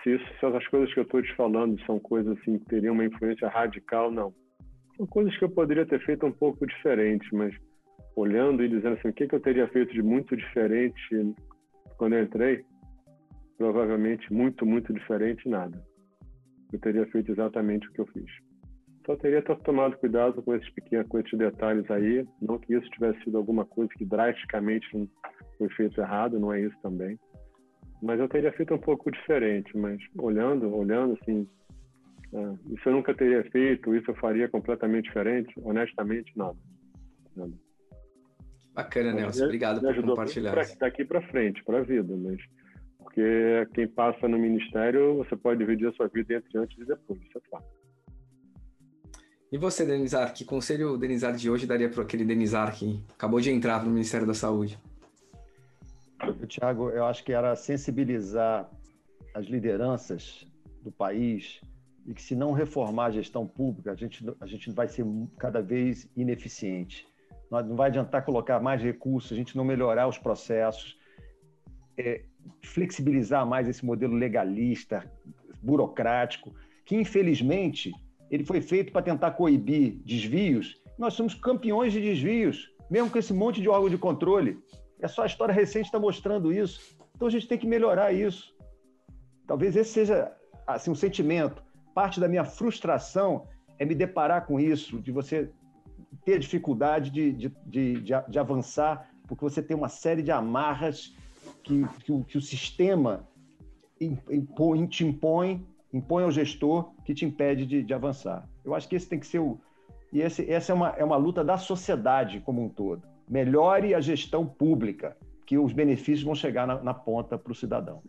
se, isso, se essas coisas que eu estou te falando são coisas assim que teriam uma influência radical, não. São coisas que eu poderia ter feito um pouco diferente, mas olhando e dizendo assim, o que, que eu teria feito de muito diferente quando eu entrei? Provavelmente muito, muito diferente, nada. Eu teria feito exatamente o que eu fiz. Só teria tomado cuidado com esses pequenos, com esses detalhes aí. Não que isso tivesse sido alguma coisa que drasticamente foi feito errado, não é isso também. Mas eu teria feito um pouco diferente. Mas olhando, olhando assim, ah, isso eu nunca teria feito, isso eu faria completamente diferente. Honestamente, nada. nada. Bacana, Nelson. Obrigado por compartilhar. Pra, daqui para frente, para a vida, mas porque quem passa no ministério, você pode dividir a sua vida entre antes e depois, isso é fato. E você, Denizar, que conselho o Denizar de hoje daria para aquele Denizar que acabou de entrar no Ministério da Saúde? Tiago, eu acho que era sensibilizar as lideranças do país e que se não reformar a gestão pública, a gente, a gente vai ser cada vez ineficiente. Não vai adiantar colocar mais recursos, a gente não melhorar os processos, é, flexibilizar mais esse modelo legalista, burocrático, que infelizmente ele foi feito para tentar coibir desvios. Nós somos campeões de desvios, mesmo com esse monte de órgão de controle. É só a história recente está mostrando isso. Então a gente tem que melhorar isso. talvez esse seja assim um sentimento. Parte da minha frustração é me deparar com isso, de você ter dificuldade de, de, de, de, avançar, porque você tem uma série de amarras que, que, o, que o sistema impõe, te impõe, impõe ao gestor que te impede de, de avançar. Eu acho que esse tem que ser o. E esse, essa é uma, é uma luta da sociedade como um todo. Melhore a gestão pública, que os benefícios vão chegar na, na ponta para o cidadão.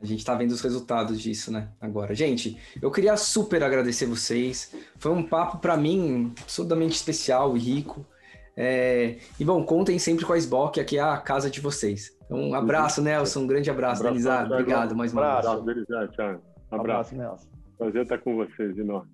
A gente está vendo os resultados disso, né? Agora, gente, eu queria super agradecer vocês. Foi um papo para mim absurdamente especial e rico. É... E bom, contem sempre com a SBOC, aqui é a casa de vocês. Então, um abraço, Nelson. Um grande abraço, abraço Denizado. Obrigado mais uma vez. Um abraço, Um abraço. Nelson. Prazer estar com vocês, enorme.